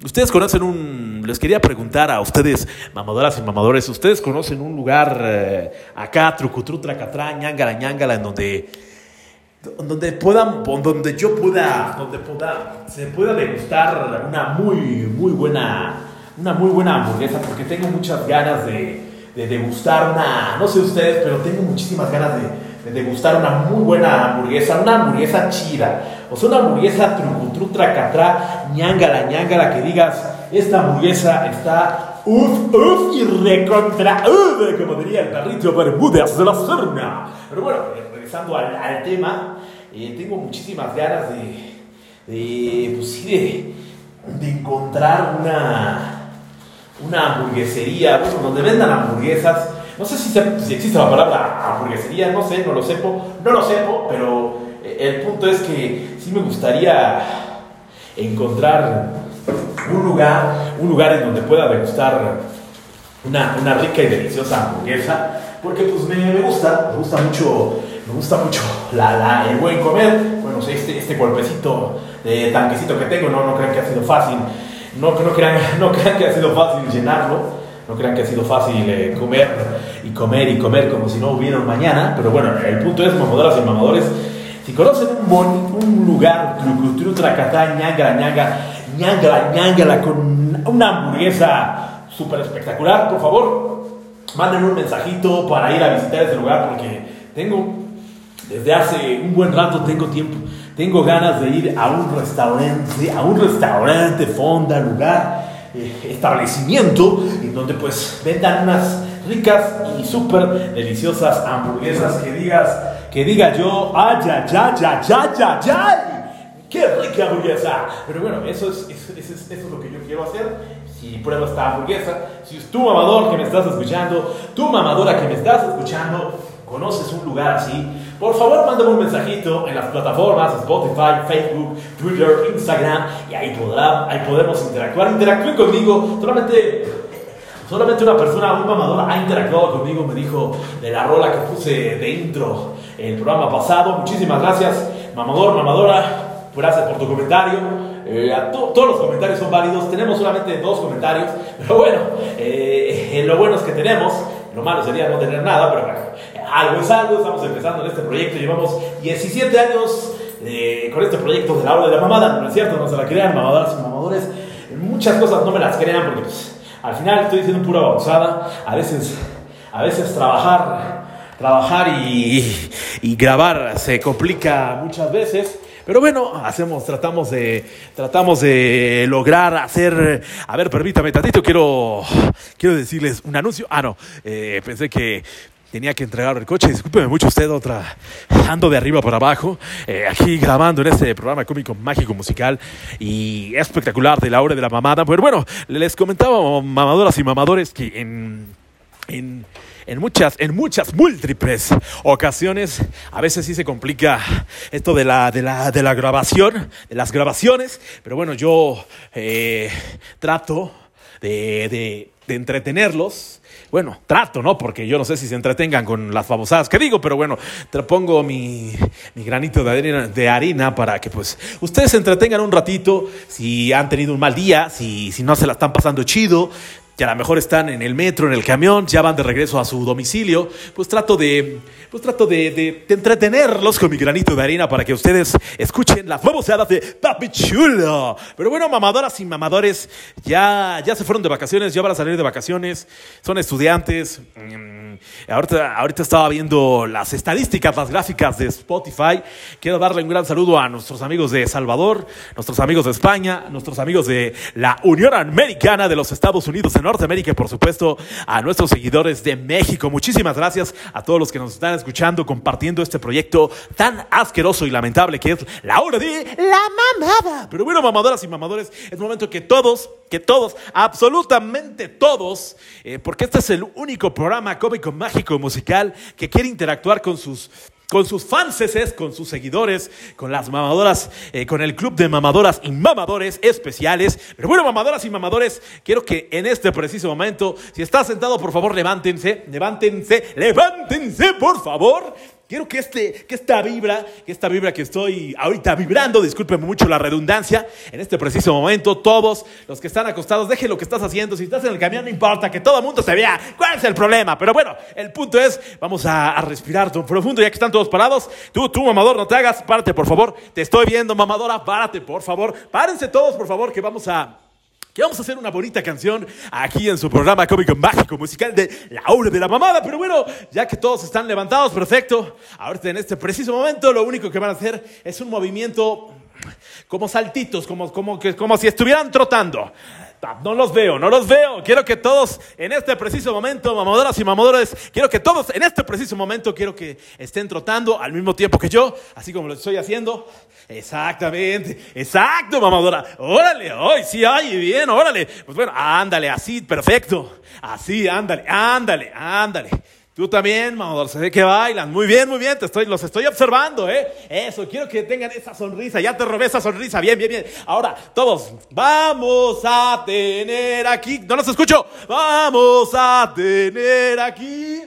Ustedes conocen un, les quería preguntar a ustedes, mamadoras y mamadores, ¿ustedes conocen un lugar eh, acá, trucutru, tracatrá, ñangala, ñangala, en donde, donde puedan, donde yo pueda, donde pueda, se pueda degustar una muy, muy buena, una muy buena hamburguesa, porque tengo muchas ganas de, de degustar una, no sé ustedes, pero tengo muchísimas ganas de degustar una muy buena hamburguesa, una hamburguesa chida, o sea, una hamburguesa trucutru, tracatrá, ñangala, ñangala, que digas, esta hamburguesa está uff, uff y recontra, uff, como diría el perrito Bermúdez de la Serna. Pero bueno, regresando al, al tema, eh, tengo muchísimas ganas de, de pues sí, de, de encontrar una una hamburguesería, bueno, donde vendan hamburguesas no sé si, si, existe la palabra hamburguesería, no sé, no lo sepo, no lo sepo, pero eh, el punto es que sí me gustaría encontrar un lugar, un lugar en donde pueda degustar una, una rica y deliciosa hamburguesa, porque pues me, me, gusta, me gusta mucho, me gusta mucho la, la, el buen comer, bueno, este, este cuerpecito de tanquecito que tengo, no, no crean que ha sido fácil, no, no, crean, [laughs] no crean que ha sido fácil llenarlo. No crean que ha sido fácil eh, comer y comer y comer como si no hubiera un mañana. Pero bueno, el punto es, mamadoras y mamadores, si conocen un, un lugar, Tracatá, ñanga, ñanga, ñanga, ñanga, con una hamburguesa súper espectacular, por favor, manden un mensajito para ir a visitar ese lugar porque tengo, desde hace un buen rato tengo tiempo, tengo ganas de ir a un restaurante, a un restaurante, fonda, lugar eh, establecimiento en donde pues vendan unas ricas y súper deliciosas hamburguesas que digas, que diga yo, ay, ay, ay, ay, ay, ay, qué rica hamburguesa. Pero bueno, eso es, eso, es, eso es lo que yo quiero hacer. Si pruebo esta hamburguesa, si es tu mamador que me estás escuchando, tu mamadora que me estás escuchando, conoces un lugar así, por favor mándame un mensajito en las plataformas Spotify, Facebook, Twitter, Instagram y ahí, podrá, ahí podemos interactuar. Interactúe conmigo, solamente, solamente una persona, un mamador ha interactuado conmigo, me dijo de la rola que puse dentro el programa pasado. Muchísimas gracias, mamador, mamadora. Gracias por tu comentario. Eh, todos los comentarios son válidos. Tenemos solamente dos comentarios. [laughs] Pero bueno, eh, lo bueno es que tenemos. Lo malo sería no tener nada, pero bueno, algo es algo, estamos empezando en este proyecto, llevamos 17 años eh, con este proyecto de la hora de la mamada, no es cierto, no se la crean, mamadoras y mamadores, muchas cosas no me las crean porque pues, al final estoy diciendo pura avanzada, a veces, a veces trabajar, trabajar y, y grabar se complica muchas veces. Pero bueno, hacemos, tratamos de, tratamos de lograr hacer. A ver, permítame tantito, quiero, quiero decirles un anuncio. Ah, no, eh, pensé que tenía que entregar el coche. Discúlpeme mucho usted, otra. Ando de arriba para abajo, eh, aquí grabando en este programa cómico mágico musical y espectacular de la hora de la mamada. Pero bueno, les comentaba, mamadoras y mamadores, que en. en en muchas, en muchas múltiples ocasiones, a veces sí se complica esto de la, de la, de la grabación, de las grabaciones, pero bueno, yo eh, trato de, de, de entretenerlos bueno, trato, ¿no? Porque yo no sé si se entretengan con las famosadas que digo, pero bueno, te pongo mi, mi granito de harina, de harina, para que pues ustedes se entretengan un ratito, si han tenido un mal día, si, si no se la están pasando chido, que a lo mejor están en el metro, en el camión, ya van de regreso a su domicilio, pues trato de, pues trato de, entretenerlos con mi granito de harina para que ustedes escuchen las baboseadas de Papi Chulo. Pero bueno, mamadoras y mamadores, ya, ya se fueron de vacaciones, ya van a salir de vacaciones, son estudiantes. Mm, ahorita, ahorita estaba viendo las estadísticas, las gráficas de Spotify. Quiero darle un gran saludo a nuestros amigos de Salvador, nuestros amigos de España, nuestros amigos de la Unión Americana de los Estados Unidos en Norteamérica y por supuesto a nuestros seguidores de México. Muchísimas gracias a todos los que nos están escuchando, compartiendo este proyecto tan asqueroso y lamentable que es la hora de la mamada. Pero bueno, mamadoras y mamadores, es momento que todos, que todos, absolutamente todos, eh, porque este es el único programa cómico, mágico, musical que quiere interactuar con sus con sus fanses, con sus seguidores, con las mamadoras, eh, con el club de mamadoras y mamadores especiales. Pero bueno, mamadoras y mamadores, quiero que en este preciso momento, si está sentado, por favor, levántense, levántense, levántense, por favor. Quiero que, este, que esta vibra, que esta vibra que estoy ahorita vibrando, discúlpenme mucho la redundancia, en este preciso momento, todos los que están acostados, dejen lo que estás haciendo. Si estás en el camión, no importa, que todo el mundo se vea. ¿Cuál es el problema? Pero bueno, el punto es, vamos a, respirar profundo, ya que están todos parados. Tú, tú, mamador, no te hagas, párate, por favor. Te estoy viendo, mamadora, párate, por favor. Párense todos, por favor, que vamos a que vamos a hacer una bonita canción aquí en su programa cómico mágico musical de La Hora de la Mamada. Pero bueno, ya que todos están levantados, perfecto. Ahorita en este preciso momento lo único que van a hacer es un movimiento como saltitos, como, como, como si estuvieran trotando. No los veo, no los veo. Quiero que todos en este preciso momento, mamadoras y mamadores, quiero que todos en este preciso momento, quiero que estén trotando al mismo tiempo que yo, así como lo estoy haciendo. Exactamente, exacto, mamadora. Órale, hoy sí, ay, bien, órale. Pues bueno, ándale, así, perfecto. Así, ándale, ándale, ándale. Tú también, mamador, se ve que bailan. Muy bien, muy bien, te estoy, los estoy observando, ¿eh? Eso, quiero que tengan esa sonrisa. Ya te robé esa sonrisa. Bien, bien, bien. Ahora, todos, vamos a tener aquí. No los escucho. Vamos a tener aquí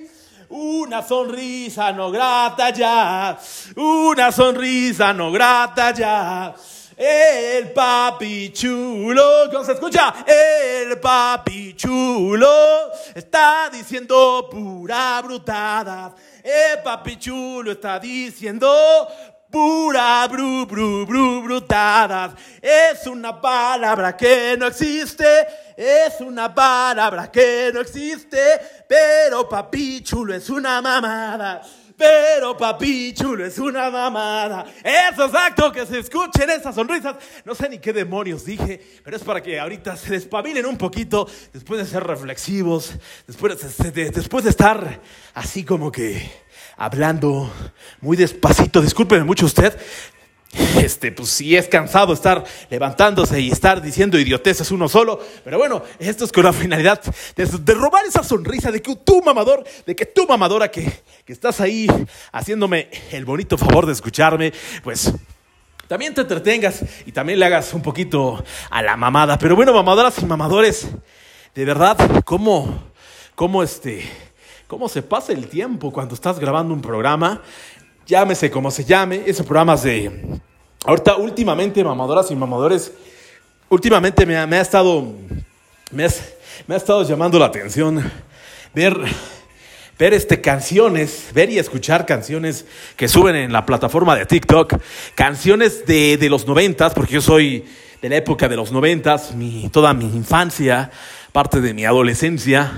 Una sonrisa no grata ya, una sonrisa no grata ya. El papi chulo, ¿cómo se escucha? El papi chulo está diciendo pura brutada. El papi chulo está diciendo pura bru, bru, bru, brutadas. Es una palabra que no existe, es una palabra que no existe, pero papi chulo es una mamada. Pero papi chulo es una mamada. Eso exacto, que se escuchen esas sonrisas. No sé ni qué demonios dije, pero es para que ahorita se despabilen un poquito después de ser reflexivos, después de, después de estar así como que hablando muy despacito. Discúlpeme mucho usted. [laughs] Este, pues sí es cansado estar levantándose y estar diciendo idioteces uno solo, pero bueno, esto es con la finalidad de, robar esa sonrisa de que tú mamador, de que tú mamadora que, que estás ahí haciéndome el bonito favor de escucharme, pues también te entretengas y también le hagas un poquito a la mamada. Pero bueno, mamadoras y mamadores, de verdad, ¿cómo, cómo este, cómo se pasa el tiempo cuando estás grabando un programa? Llámese como se llame, esos programas de... Ahorita, últimamente, mamadoras y mamadores, últimamente me ha, me ha estado... Me, me ha estado llamando la atención ver ver este, canciones, ver y escuchar canciones que suben en la plataforma de TikTok, canciones de, de los noventas, porque yo soy de la época de los noventas, mi, toda mi infancia, parte de mi adolescencia,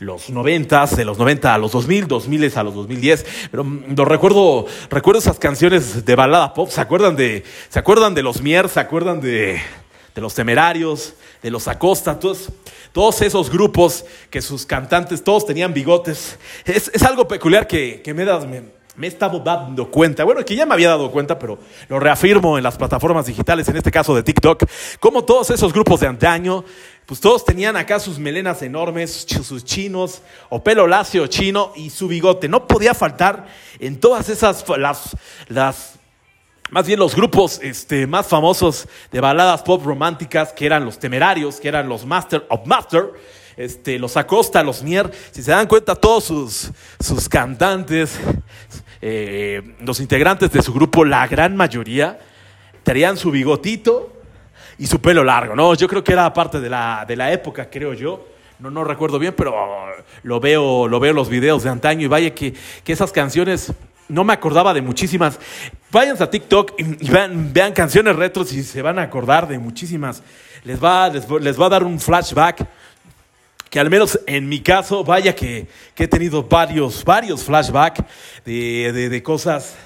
los noventas, de los 90 a los 2000, 2000 a los 2010, pero mm, recuerdo, recuerdo esas canciones de balada pop, ¿se acuerdan de, se acuerdan de los Mier, se acuerdan de, de los Temerarios, de los Acosta, todos, todos esos grupos que sus cantantes, todos tenían bigotes. Es, es algo peculiar que, que me, me, me, he estado dando cuenta, bueno, que ya me había dado cuenta, pero lo reafirmo en las plataformas digitales, en este caso de TikTok, como todos esos grupos de antaño pues todos tenían acá sus melenas enormes, sus chinos, o pelo lacio chino y su bigote. No podía faltar en todas esas, las, las más bien los grupos este, más famosos de baladas pop románticas, que eran los temerarios, que eran los Master of Master, este, los Acosta, los Mier. Si se dan cuenta, todos sus, sus cantantes, eh, los integrantes de su grupo, la gran mayoría, tenían su bigotito y su pelo largo, ¿no? Yo creo que era parte de la, de la época, creo yo. No, no recuerdo bien, pero lo veo, lo veo los videos de antaño y vaya que, que esas canciones no me acordaba de muchísimas. Vayan a TikTok y, vean, vean, canciones retros y se van a acordar de muchísimas. Les va, les, va a dar un flashback que al menos en mi caso, vaya que, que he tenido varios, varios flashbacks de, de cosas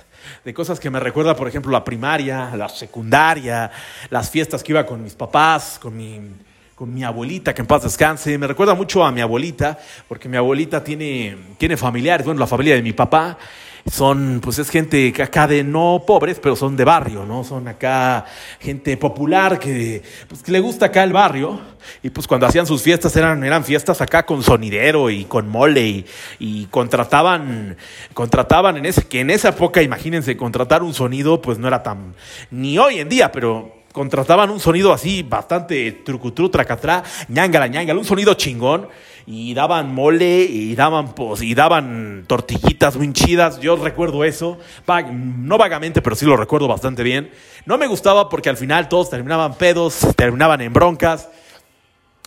de cosas que me recuerda, por ejemplo, la primaria, la secundaria, las fiestas que iba con mis papás, con mi, con mi abuelita, que en paz descanse. Me recuerda mucho a mi abuelita, porque mi abuelita tiene, tiene familiares, bueno, la familia de mi papá son, pues es gente acá de no pobres, pero son de barrio, ¿no? Son acá gente popular que, pues, que le gusta acá el barrio. Y pues cuando hacían sus fiestas eran, eran fiestas acá con sonidero y con mole y, contrataban, contrataban en ese, que en esa época, imagínense, contratar un sonido, pues no era tan, ni hoy en día, pero contrataban un sonido así bastante trucutru, tracatrá, ñangala, ñangala, un sonido chingón y daban mole y daban pues, y daban tortillitas muy chidas. Yo recuerdo eso, no vagamente, pero sí lo recuerdo bastante bien. No me gustaba porque al final todos terminaban pedos, terminaban en broncas.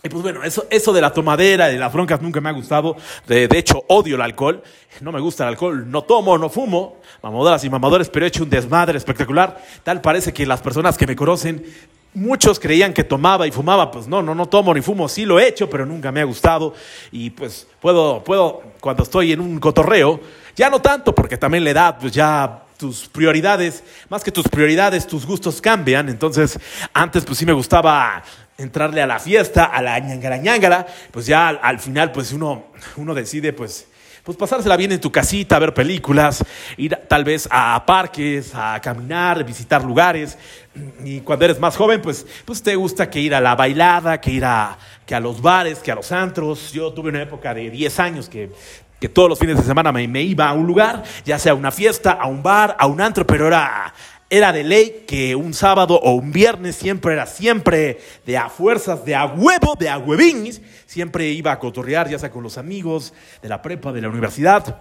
Y pues bueno, eso, eso de la tomadera, de las broncas nunca me ha gustado. De, de, hecho, odio el alcohol. No me gusta el alcohol. No tomo, no fumo. Mamadoras y mamadores, pero he hecho un desmadre espectacular. Tal parece que las personas que me conocen Muchos creían que tomaba y fumaba, pues no, no, no tomo ni fumo, sí lo he hecho, pero nunca me ha gustado y pues puedo, puedo, cuando estoy en un cotorreo, ya no tanto, porque también la edad, pues ya tus prioridades, más que tus prioridades, tus gustos cambian, entonces antes pues sí me gustaba entrarle a la fiesta, a la ñangara ñangara, pues ya al, al final pues uno, uno decide pues pues pasársela bien en tu casita, ver películas, ir tal vez a parques, a caminar, visitar lugares. Y cuando eres más joven, pues, pues te gusta que ir a la bailada, que ir a, que a los bares, que a los antros. Yo tuve una época de 10 años que que todos los fines de semana me, me, iba a un lugar, ya sea a una fiesta, a un bar, a un antro, pero era era de ley que un sábado o un viernes siempre era siempre de a fuerzas, de a huevo, de a huevín, siempre iba a cotorrear, ya sea con los amigos de la prepa, de la universidad.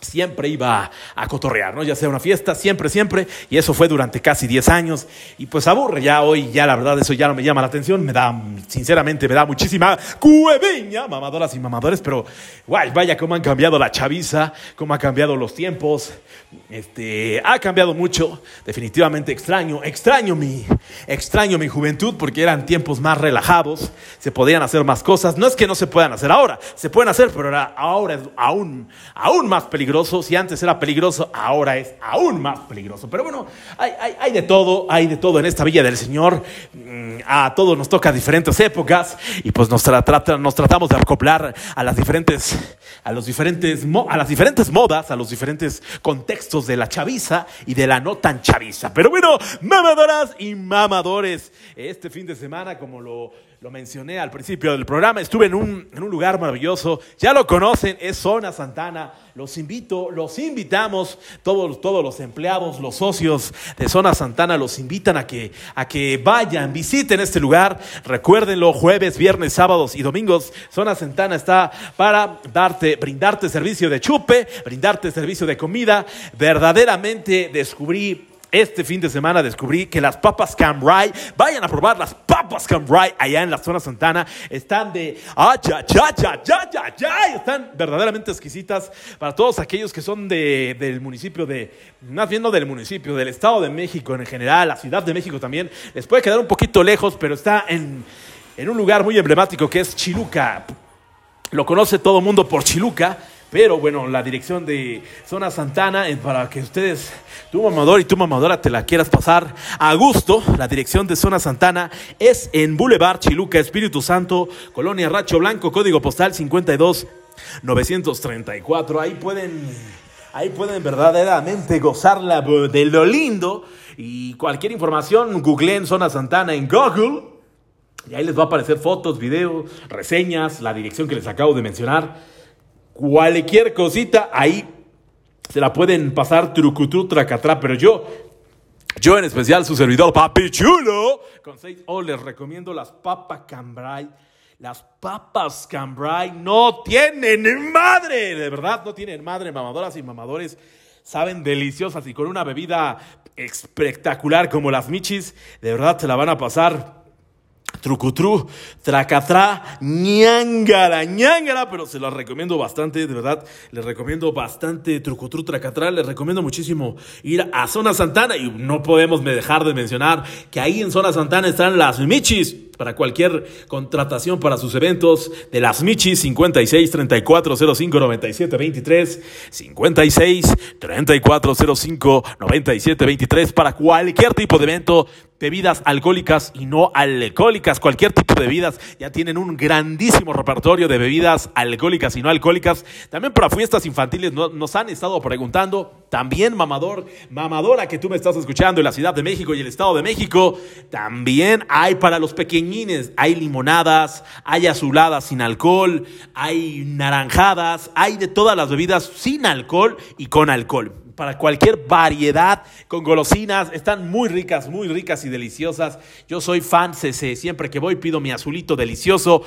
Siempre iba a cotorrear, ¿no? Ya sea una fiesta, siempre, siempre. Y eso fue durante casi 10 años. Y pues aburre ya hoy, ya la verdad, eso ya no me llama la atención. Me da, sinceramente, me da muchísima cueveña, mamadoras y mamadores. Pero, guay, vaya cómo han cambiado la chaviza, cómo han cambiado los tiempos. Este, ha cambiado mucho. Definitivamente extraño, extraño mi, extraño mi juventud porque eran tiempos más relajados. Se podían hacer más cosas. No es que no se puedan hacer ahora, se pueden hacer, pero ahora es aún, aún más peligroso si antes era peligroso, ahora es aún más peligroso. Pero bueno, hay, de todo, hay de todo en esta Villa del Señor. Mm, a todos nos toca diferentes épocas y pues nos, nos tratamos de acoplar a las diferentes, a los diferentes, a las diferentes modas, a los diferentes contextos de la chaviza y de la no tan chaviza. Pero bueno, mamadoras y mamadores, este fin de semana, como lo lo mencioné al principio del programa, estuve en un, en un, lugar maravilloso, ya lo conocen, es Zona Santana, los invito, los invitamos, todos, todos los empleados, los socios de Zona Santana los invitan a que, a que vayan, visiten este lugar, recuérdenlo, jueves, viernes, sábados y domingos, Zona Santana está para darte, brindarte servicio de chupe, brindarte servicio de comida, verdaderamente descubrí este fin de semana descubrí que las papas Cambrai, vayan a probar las papas Cambrai allá en la zona Santana, están de ya, ya, ya, ya, ya, ya, están verdaderamente exquisitas para todos aquellos que son de, del municipio de, más bien no del municipio, del Estado de México en general, la Ciudad de México también, les puede quedar un poquito lejos, pero está en, en un lugar muy emblemático que es Chiluca. Lo conoce todo el mundo por Chiluca. Pero bueno, la dirección de Zona Santana, para que ustedes, tu mamador y tu mamadora, te la quieras pasar a gusto, la dirección de Zona Santana es en Boulevard Chiluca, Espíritu Santo, Colonia Racho Blanco, código postal 52 934. Ahí pueden, ahí pueden verdaderamente gozarla de lo lindo. Y cualquier información, googleen Zona Santana en Google. Y ahí les va a aparecer fotos, videos, reseñas, la dirección que les acabo de mencionar cualquier cosita, ahí se la pueden pasar trucutru tracatrá, pero yo, yo en especial su servidor Papi Chulo, con 6 O les recomiendo las papas cambrai. Las papas cambrai no tienen madre, de verdad no tienen madre, mamadoras y mamadores saben deliciosas y con una bebida espectacular como las michis, de verdad se la van a pasar Trucutru, tracatra, ñangara, ñangara, pero se los recomiendo bastante, de verdad, les recomiendo bastante Trucutru, tracatra, les recomiendo muchísimo ir a Zona Santana y no podemos dejar de mencionar que ahí en Zona Santana están las michis para cualquier contratación para sus eventos de las Michis 56 34 05 97 23 56 34 05 97 23 para cualquier tipo de evento bebidas alcohólicas y no alcohólicas, cualquier tipo de bebidas, ya tienen un grandísimo repertorio de bebidas alcohólicas y no alcohólicas. También para fiestas infantiles nos han estado preguntando, también mamador, mamadora que tú me estás escuchando en la Ciudad de México y el Estado de México, también hay para los pequeñines, hay limonadas, hay azuladas sin alcohol, hay naranjadas, hay de todas las bebidas sin alcohol y con alcohol para cualquier variedad con golosinas. Están muy ricas, muy ricas y deliciosas. Yo soy fan CC. Siempre que voy pido mi azulito delicioso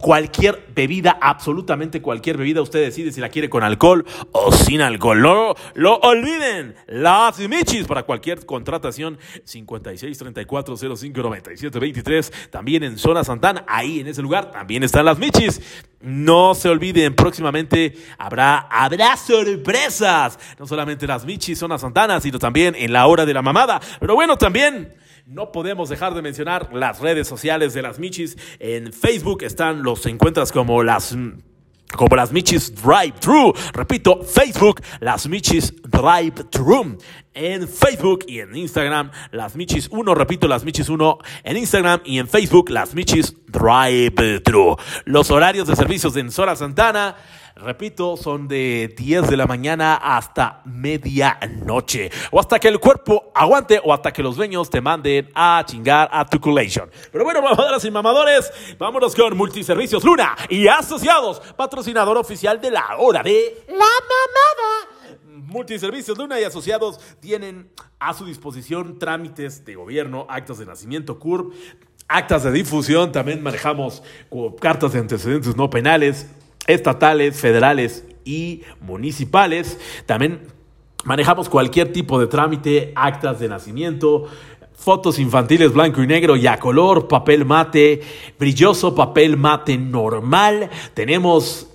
cualquier bebida, absolutamente cualquier bebida, usted decide si la quiere con alcohol o sin alcohol. No lo olviden. Las Michis para cualquier contratación 56 34 05 97 23. También en Zona Santana, ahí en ese lugar también están las Michis. No se olviden, próximamente habrá, habrá sorpresas. No solamente las Michis, Zona Santana, sino también en la hora de la mamada. Pero bueno, también no podemos dejar de mencionar las redes sociales de las Michis. En Facebook están, los encuentras como las como las Michis Drive Thru. Repito, Facebook, las Michis Drive Thru. En Facebook y en Instagram, las Michis 1. Repito, las Michis 1 en Instagram y en Facebook, las Michis Drive Thru. Los horarios de servicios en Sora Santana. Repito, son de 10 de la mañana hasta medianoche. O hasta que el cuerpo aguante o hasta que los dueños te manden a chingar a tu collection. Pero bueno, mamadoras y mamadores, vámonos con Multiservicios Luna y Asociados, patrocinador oficial de la hora de la mamada. Multiservicios Luna y Asociados tienen a su disposición trámites de gobierno, actos de nacimiento, CURP, actas de difusión, también manejamos cartas de antecedentes no penales, estatales, federales y municipales. También manejamos cualquier tipo de trámite, actas de nacimiento, fotos infantiles blanco y negro y a color, papel mate, brilloso papel mate normal. Tenemos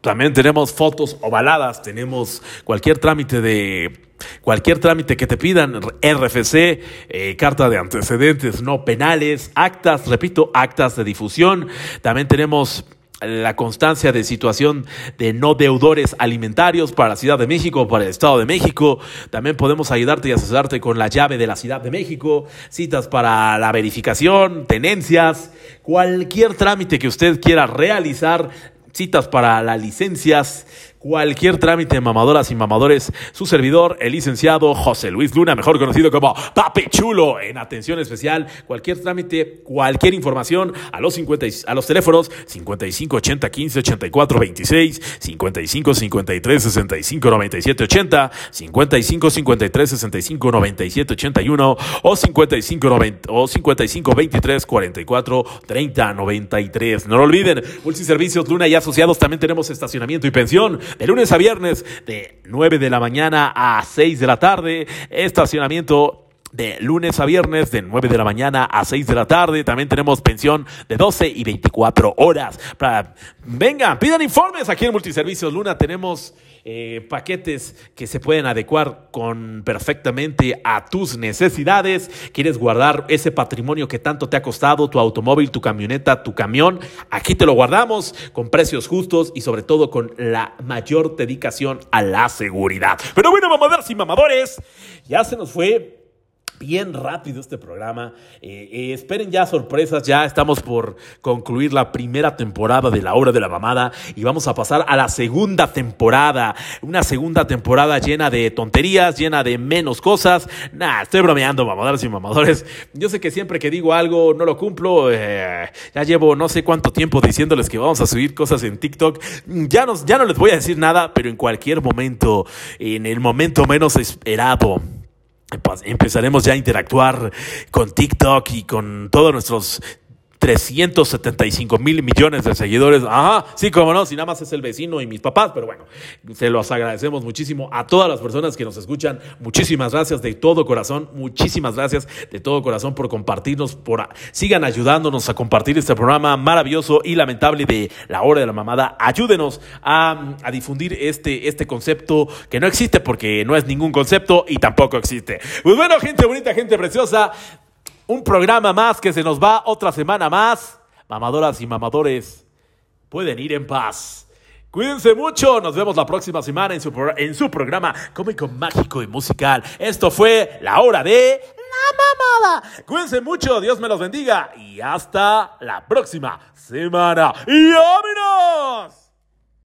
también tenemos fotos ovaladas, tenemos cualquier trámite de cualquier trámite que te pidan, RFC, eh, carta de antecedentes no penales, actas, repito, actas de difusión. También tenemos la constancia de situación de no deudores alimentarios para la Ciudad de México, para el Estado de México. También podemos ayudarte y asesorarte con la llave de la Ciudad de México, citas para la verificación, tenencias, cualquier trámite que usted quiera realizar, citas para las licencias, cualquier trámite mamadoras y mamadores, su servidor, el licenciado José Luis Luna, mejor conocido como Papi Chulo, en atención especial, cualquier trámite, cualquier información a los 50, a los teléfonos 55 80 15 84 26, 55 53 65 97 80, 55 53 65 97 81 o 55 90, o 55 23 44 30 93. No lo olviden, Multiservicios Luna y asociados también tenemos estacionamiento y pensión de lunes a viernes de 9 de la mañana a 6 de la tarde. Estacionamiento de lunes a viernes de 9 de la mañana a 6 de la tarde. También tenemos pensión de 12 y 24 horas. Para, vengan, pidan informes aquí en Multiservicios Luna. Tenemos eh, paquetes que se pueden adecuar con perfectamente a tus necesidades. ¿Quieres guardar ese patrimonio que tanto te ha costado, tu automóvil, tu camioneta, tu camión? Aquí te lo guardamos con precios justos y sobre todo con la mayor dedicación a la seguridad. Pero bueno, mamadoras y mamadores, ya se nos fue bien rápido este programa. Eh, eh, esperen ya sorpresas, ya estamos por concluir la primera temporada de La Hora de la Mamada y vamos a pasar a la segunda temporada. Una segunda temporada llena de tonterías, llena de menos cosas. Nah, estoy bromeando, mamadoras y mamadores. Yo sé que siempre que digo algo no lo cumplo. Eh, ya llevo no sé cuánto tiempo diciéndoles que vamos a subir cosas en TikTok. Ya, ya no les voy a decir nada, pero en cualquier momento, en el momento menos esperado empezaremos ya a interactuar con TikTok y con todos nuestros 375 mil millones de seguidores. Ajá, sí, como no, si nada más es el vecino y mis papás, pero bueno, se los agradecemos muchísimo a todas las personas que nos escuchan. Muchísimas gracias de todo corazón, muchísimas gracias de todo corazón por compartirnos, por sigan ayudándonos a compartir este programa maravilloso y lamentable de la hora de la mamada. Ayúdenos a, difundir este, este concepto que no existe porque no es ningún concepto y tampoco existe. Pues bueno, gente bonita, gente preciosa, un programa más que se nos va otra semana más. Mamadoras y mamadores pueden ir en paz. Cuídense mucho, nos vemos la próxima semana en su, en su programa cómico, mágico y musical. Esto fue la hora de la mamada. Cuídense mucho, Dios me los bendiga y hasta la próxima semana. ¡Y vámonos!